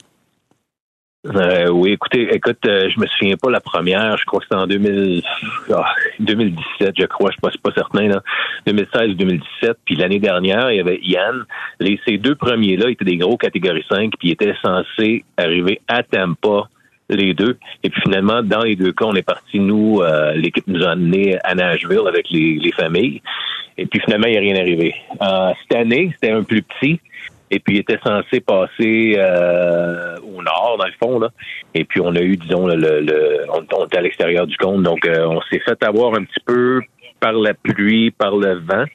Euh, oui, écoutez, écoute, euh, je me souviens pas la première, je crois que c'était en 2000, 2017, ah, je crois, je suis pas, certain, là, 2016 ou 2017, puis l'année dernière, il y avait Yann. Les, ces deux premiers-là étaient des gros catégories 5, puis ils étaient censés arriver à Tampa, les deux. Et puis finalement, dans les deux cas, on est parti, nous, euh, l'équipe nous a amenés à Nashville avec les, les familles. Et puis finalement, il n'y a rien arrivé. Euh, cette année, c'était un plus petit et puis il était censé passer euh, au nord dans le fond là. Et puis on a eu disons le, le on, était à l'extérieur du compte donc euh, on s'est fait avoir un petit peu par la pluie par le vent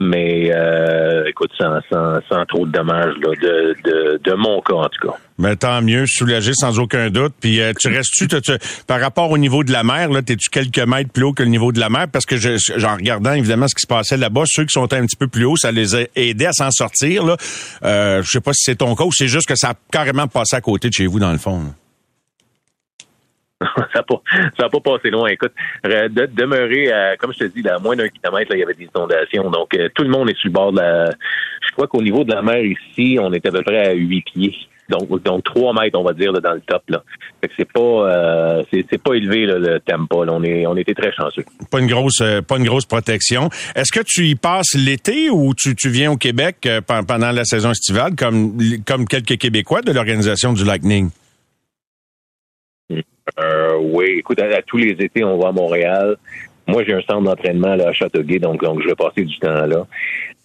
mais euh, écoute, sans, sans, sans, trop de dommages là, de, de, de, mon cas en tout cas. Mais tant mieux, soulagé sans aucun doute. Puis euh, tu restes-tu par rapport au niveau de la mer, là, t'es-tu quelques mètres plus haut que le niveau de la mer? Parce que je, en regardant évidemment ce qui se passait là-bas, ceux qui sont un petit peu plus haut, ça les a aidés à s'en sortir. Là. Euh, je sais pas si c'est ton cas ou c'est juste que ça a carrément passé à côté de chez vous dans le fond. ça n'a pas, pas passé loin. Écoute, de, demeurer à, comme je te dis, à moins d'un kilomètre, là, il y avait des inondations. Donc, euh, tout le monde est sur le bord de la. Je crois qu'au niveau de la mer ici, on est à peu près à huit pieds. Donc, donc 3 mètres, on va dire, là, dans le top. Là. Fait que c'est pas euh, c'est, pas élevé là, le tempo. On est on était très chanceux. Pas une grosse euh, pas une grosse protection. Est-ce que tu y passes l'été ou tu, tu viens au Québec pendant la saison estivale comme comme quelques Québécois de l'organisation du Lightning? Euh, oui, écoute, à, tous les étés, on va à Montréal. Moi, j'ai un centre d'entraînement là, à Châteauguay, donc, donc je vais passer du temps là.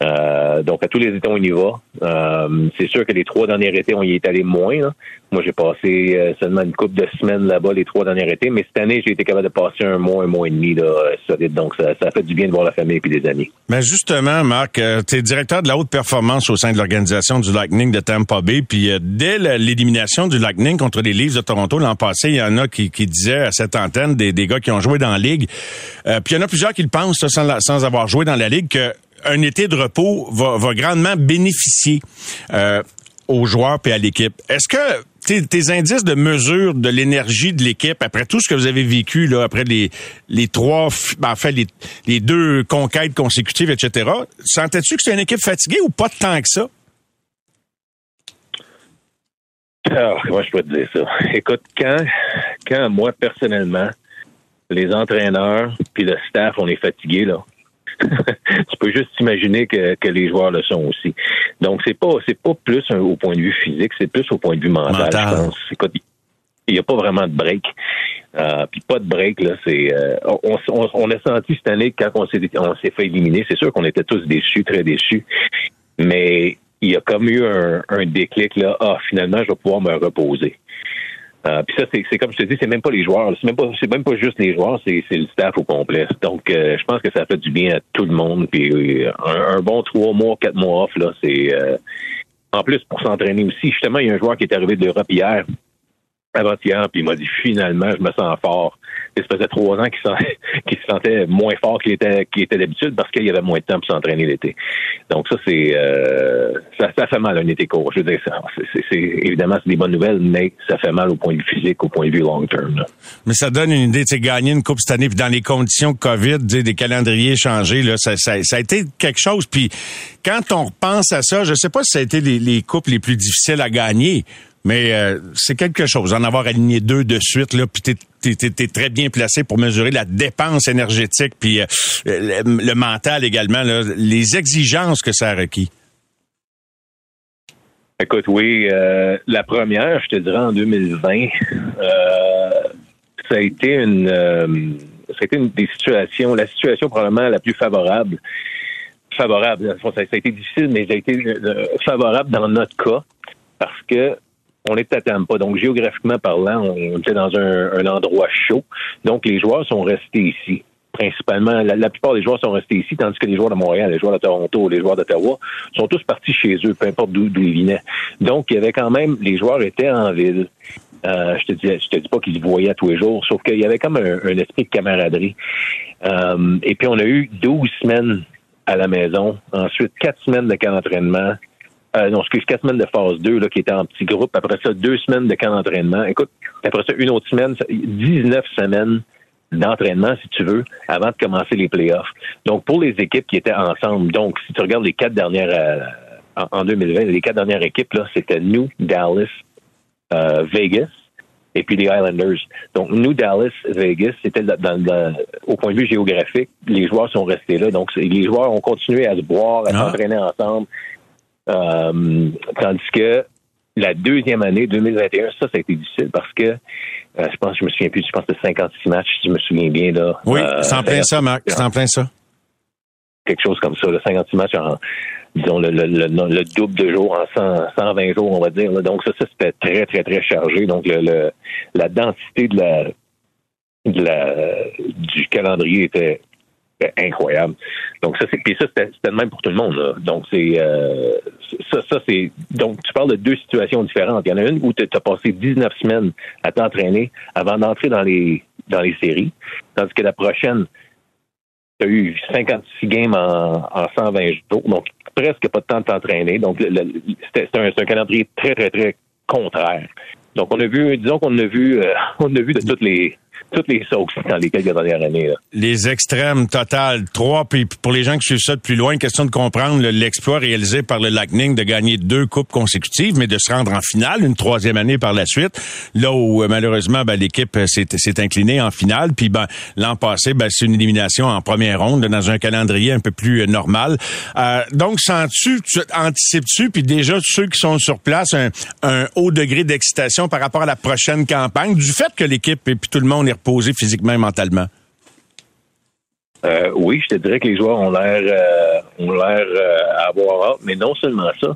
Euh, donc, à tous les étés, on y va. Euh, c'est sûr que les trois derniers étés, on y est allé moins. Moi, j'ai passé euh, seulement une couple de semaines là-bas les trois derniers étés, mais cette année, j'ai été capable de passer un mois, un mois et demi là, solide. Donc, ça, ça fait du bien de voir la famille et des amis. Mais justement, Marc, tu es directeur de la haute performance au sein de l'organisation du Lightning de Tampa Bay. Puis dès l'élimination du Lightning contre les Leafs de Toronto l'an passé, il y en a qui, disaient à cette antenne, des, des gars qui ont joué dans la Ligue, puis il y en a plusieurs qui le pensent sans, sans avoir joué dans la Ligue, que un été de repos va, grandement bénéficier euh, aux joueurs et à l'équipe. Est-ce que tes, indices de mesure de l'énergie de l'équipe après tout ce que vous avez vécu là après les les trois ben, en fait les, deux conquêtes consécutives etc. Sentais-tu que c'est une équipe fatiguée ou pas tant que ça? Ah, moi, je peux te dire ça? Écoute, quand, quand moi, personnellement, les entraîneurs puis le staff, on est fatigués, là, tu peux juste imaginer que, que, les joueurs le sont aussi. Donc, c'est pas c'est pas plus au point de vue physique, c'est plus au point de vue mental, je pense. il n'y a pas vraiment de break. Euh, puis pas de break, là, c'est euh, on, on, a senti cette année quand on s'est on s'est fait éliminer, c'est sûr qu'on était tous déçus, très déçus. Mais il y a comme eu un, un déclic là, ah, finalement, je vais pouvoir me reposer. Euh, puis ça, c'est comme je te dis, c'est même pas les joueurs. C'est même pas, c'est même pas juste les joueurs, c'est le staff au complet. Donc, euh, je pense que ça fait du bien à tout le monde. Puis euh, un, bon trois mois, quatre mois off, là, c'est en plus pour s'entraîner aussi. Justement, il y a un joueur qui est arrivé de l'Europe hier. Avant-hier, puis il m'a dit finalement, je me sens fort. Et ça faisait trois ans qu'il se sentait moins fort qu'il était, qu'il était d'habitude parce qu'il y avait moins de temps pour s'entraîner l'été. Donc ça, c'est euh, ça, ça, fait mal un été court. Je veux dire, c'est, évidemment, c'est des bonnes nouvelles, mais ça fait mal au point de vue physique, au point de vue long terme. Mais ça donne une idée, tu sais, gagner une coupe cette année, puis dans les conditions COVID, des calendriers changés, là, ça, ça, ça, a été quelque chose. Puis quand on pense à ça, je sais pas si ça a été les, les coupes les plus difficiles à gagner, mais euh, c'est quelque chose, en avoir aligné deux de suite, là, puis t'es, es, très bien placé pour mesurer la dépense énergétique, puis euh, le, mental également, là, les exigences que ça a requis. Écoute, oui, euh, la première, je te dirais en 2020, ça a été une, ça a été une des situations, la situation probablement la plus favorable favorable. Ça, a été difficile, mais ça a été favorable dans notre cas parce que on est à Tampa. Donc, géographiquement parlant, on était dans un, endroit chaud. Donc, les joueurs sont restés ici. Principalement, la, plupart des joueurs sont restés ici, tandis que les joueurs de Montréal, les joueurs de Toronto, les joueurs d'Ottawa sont tous partis chez eux, peu importe d'où ils venaient. Donc, il y avait quand même, les joueurs étaient en ville. Euh, je te dis, je te dis pas qu'ils voyaient tous les jours, sauf qu'il y avait comme un, esprit de camaraderie. Euh, et puis, on a eu 12 semaines à la maison, ensuite quatre semaines de camp d'entraînement, euh, non, excuse, quatre semaines de phase 2 là, qui était en petit groupe. Après ça, deux semaines de camp d'entraînement. Écoute, après ça, une autre semaine, 19 semaines d'entraînement, si tu veux, avant de commencer les playoffs. Donc, pour les équipes qui étaient ensemble, donc, si tu regardes les quatre dernières, euh, en, 2020, les quatre dernières équipes, là, c'était nous, Dallas, euh, Vegas, et puis les Islanders. Donc, nous, Dallas, Vegas, c'était dans, au point de vue géographique, les joueurs sont restés là. Donc, les joueurs ont continué à se boire, à ah. s'entraîner ensemble. Euh, tandis que la deuxième année, 2021, ça, ça a été difficile parce que euh, je pense, je me souviens plus, je pense que 56 matchs, si je me souviens bien. Là, oui, euh, c'est en plein ça, Marc, c'est en plein ça. Quelque chose comme ça, le 56 matchs en, disons, le, le, le, double de jours en 100, 120 jours, on va dire. Donc ça, ça c'était très, très, très chargé. Donc le, la densité de la, de la, du calendrier était incroyable. Donc ça, c'est puis ça c'était le même pour tout le monde. Donc c'est euh, ça, ça c'est donc tu parles de deux situations différentes. Il y en a une où tu as passé 19 semaines à t'entraîner avant d'entrer dans les dans les séries, tandis que la prochaine tu as eu 56 games en, en 120 jours, donc presque pas de temps de t'entraîner. Donc c'était un, un calendrier très très très contraire. Donc on a vu, disons qu'on a vu, euh, on a vu de toutes les toutes les sauces dans les quelques dernières années. Là. Les extrêmes total. Trois, puis pour les gens qui suivent ça de plus loin, question de comprendre l'exploit réalisé par le Lightning de gagner deux coupes consécutives, mais de se rendre en finale une troisième année par la suite. Là où euh, malheureusement ben, l'équipe euh, s'est inclinée en finale. Puis ben, l'an passé, ben, c'est une élimination en première ronde dans un calendrier un peu plus euh, normal. donc, sens-tu, anticipes-tu, puis déjà ceux qui sont sur place, un, un haut degré d'excitation par rapport à la prochaine campagne, du fait que l'équipe et puis tout le monde est reposé physiquement et mentalement? Euh, oui, je te dirais que les joueurs ont l'air euh, ont l'air euh, avoir mais non seulement ça.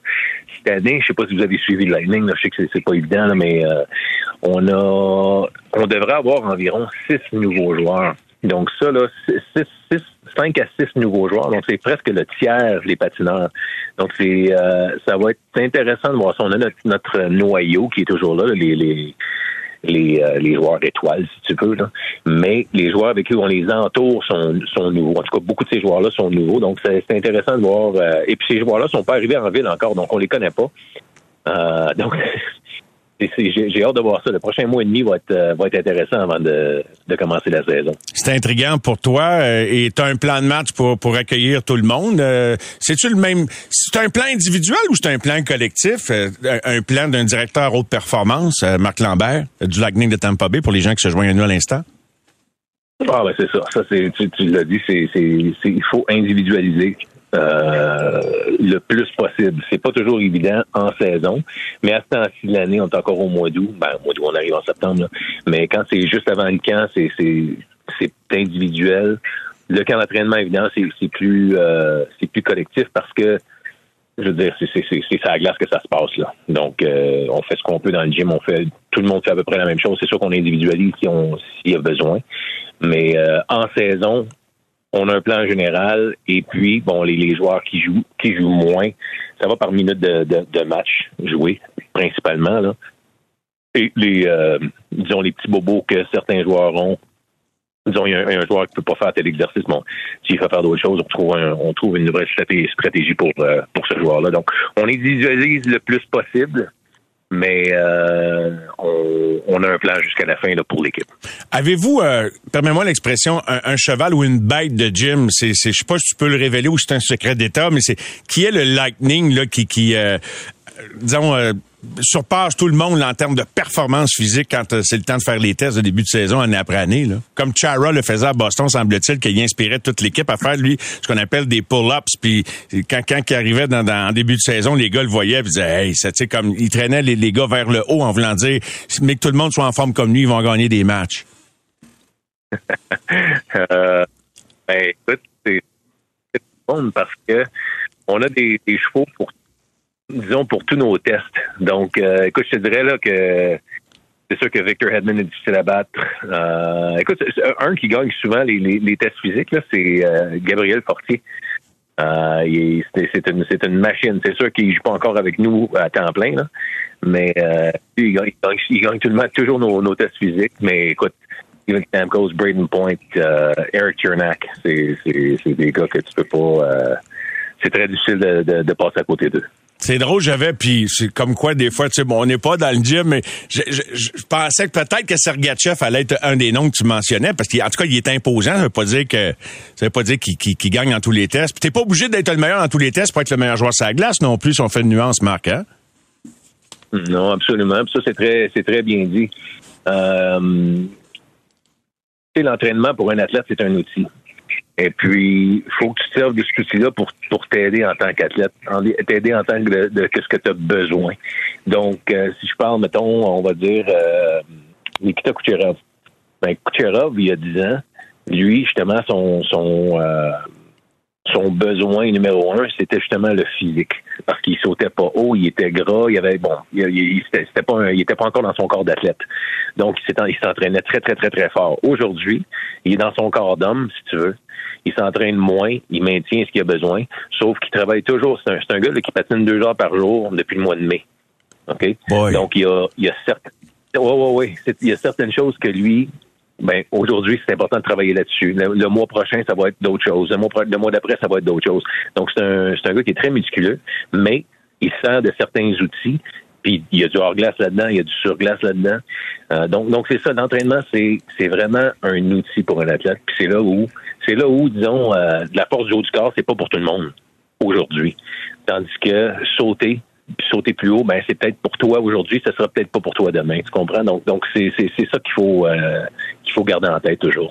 Cette année, je sais pas si vous avez suivi le Lightning, je sais que c'est pas évident, mais on a on devrait avoir environ six nouveaux joueurs. Donc ça, là, six, six, cinq à six nouveaux joueurs. Donc c'est presque le tiers des patineurs. Donc c'est ça va être intéressant de voir ça. On a notre, noyau qui est toujours là, les, les les, euh, les joueurs étoiles, si tu veux. Là. Mais les joueurs avec qui on les entoure sont, sont nouveaux. En tout cas, beaucoup de ces joueurs-là sont nouveaux. Donc, c'est intéressant de voir. Euh, et puis, ces joueurs-là sont pas arrivés en ville encore, donc on les connaît pas. Euh, donc, j'ai hâte de voir ça. Le prochain mois et demi va être, euh, va être intéressant avant de, de commencer la saison. C'est intriguant pour toi euh, et tu as un plan de match pour, pour accueillir tout le monde. Euh, c'est-tu le même... C'est un plan individuel ou c'est un plan collectif? un plan d'un directeur haute performance, Marc Lambert, du Lightning de Tampa Bay, pour les gens qui se joignent à nous à l'instant? Ah ben c'est ça. Ça c'est tu, tu l'as dit, c'est il faut individualiser. Euh, le plus possible. C'est pas toujours évident en saison, mais à ce temps-ci de l'année, on est encore au mois d'août. Ben, au mois d'août, on arrive en septembre. Mais quand c'est juste avant le camp, c'est c'est individuel. Le camp d'entraînement, évidemment, c'est plus euh, c'est plus collectif parce que je veux dire, c'est ça la glace que ça se passe là. Donc, euh, on fait ce qu'on peut dans le gym, on fait tout le monde fait à peu près la même chose. C'est sûr qu'on individualise si on s'il y a besoin, mais en saison, on a un plan général et puis bon les, joueurs qui jouent qui jouent moins, ça va par minute de, de, match joué principalement là. les, les euh, disons les petits bobos que certains joueurs ont. Disons, il y a un, joueur qui peut pas faire tel exercice, bon, s'il fait faire d'autres choses, on trouve, on trouve une nouvelle stratégie pour, euh, pour ce joueur-là. Donc, on individualise le plus possible, mais euh, on, a un plan jusqu'à la fin là, pour l'équipe. Avez-vous, euh, permets-moi l'expression, un, cheval ou une bête de gym? C'est, c'est, je sais pas si tu peux le révéler ou c'est un secret d'État, mais c'est qui est le Lightning là qui, qui euh, disons, euh, surpasse tout le monde en termes de performance physique quand euh, c'est le temps de faire les tests de début de saison année après année. Comme Chara le faisait à Boston, semble-t-il, qu'il inspirait toute l'équipe à faire, lui, ce qu'on appelle des pull-ups. Puis quand, quand il arrivait en début de saison, les gars le voyaient et disaient, hey, ça, comme, il traînait les, les, gars vers le haut en voulant dire, mais que tout le monde soit en forme comme lui, ils vont gagner des matchs. euh, ben, écoute, c'est bon parce que on a des, des chevaux pour disons, pour tous nos tests. Donc, euh, écoute, je te dirais là que c'est sûr que Victor Hedman est difficile à battre. Euh, écoute, un qui gagne souvent les, les, tests physiques, là, c'est euh, Gabriel Fortier. Euh, c'est une, une machine. C'est sûr qu'il joue pas encore avec nous à temps plein, là, mais euh, il, gagne, il, gagne, le temps, toujours nos, nos, tests physiques. Mais écoute, Steven Stamkos, Braden Point, euh, Eric Chernak, c'est des gars que tu peux pas. c'est très difficile de, de, de passer à côté d'eux. C'est drôle, j'avais, puis c'est comme quoi des fois, tu sais, bon, on n'est pas dans le gym, mais je, pensais que peut-être que Sergachev allait être un des noms que tu mentionnais, parce qu'en tout cas, il est imposant. Ça veut pas dire que ça veut pas dire qu'il gagne dans tous les tests. Puis t'es pas obligé d'être le meilleur dans tous les tests pour être le meilleur joueur sur la glace non plus, si on fait une nuance marque, hein? Non, absolument. ça, c'est très, c'est très bien dit. Euh, l'entraînement pour un athlète, c'est un outil. Et puis, il faut que tu serves de cet outil-là pour, pour t'aider en tant qu'athlète, t'aider en tant que de, ce que tu as besoin. Donc, euh, si je parle, mettons, on va dire euh, Nikita Kucherov. Ben, Kucherov, il y a 10 ans, lui, justement, son son euh, son besoin numéro un, c'était justement le physique. Parce qu'il sautait pas haut, il était gras, il avait bon, il, pas il était pas encore dans son corps d'athlète. Donc il s'entraînait très très très très fort. Aujourd'hui, il est dans son corps d'homme, si tu veux il s'entraîne moins, il maintient ce qu'il a besoin, sauf qu'il travaille toujours. C'est un, un, gars qui patine deux heures par jour depuis le mois de mai. OK? Donc, il y a, il y a certaines. Ouais, ouais, ouais. Il y a certaines choses que lui, ben, aujourd'hui, c'est important de travailler là-dessus. Le, mois prochain, ça va être d'autres choses. Le mois, le mois d'après, ça va être d'autres choses. Donc, c'est un, c'est un gars qui est très musculeux, mais il sert de certains outils. Puis, il y a du hors-glace là-dedans, il y a du sur-glace là-dedans. Euh, donc, donc c'est ça. L'entraînement, c'est, c'est vraiment un outil pour un athlète. Puis, c'est là où c'est là où, disons, euh, la force du haut du corps, c'est pas pour tout le monde aujourd'hui. Tandis que sauter, sauter plus haut, ben c'est peut-être pour toi aujourd'hui, ce sera peut-être pas pour toi demain. Tu comprends? Donc, donc c'est, c'est, ça qu'il faut euh, qu'il faut garder en tête toujours.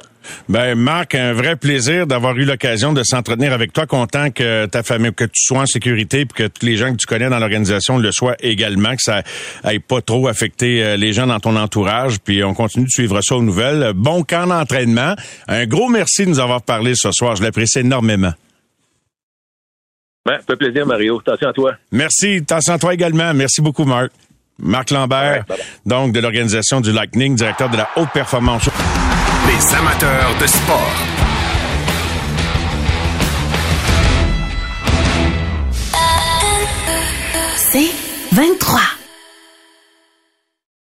Ben Marc, un vrai plaisir d'avoir eu l'occasion de s'entretenir avec toi. Content que ta famille, que tu sois en sécurité, et que tous les gens que tu connais dans l'organisation le soient également, que ça aille pas trop affecter euh, les gens dans ton entourage. Puis on continue de suivre ça aux nouvelles. Bon camp d'entraînement. Un gros merci de nous avoir parlé ce soir. Je l'apprécie énormément. Ben, ça fait plaisir, Mario. Attention à toi. Merci. Attention à toi également. Merci beaucoup, Marc. Marc Lambert, donc de l'organisation du Lightning, directeur de la haute performance. Les amateurs de sport. C'est 23.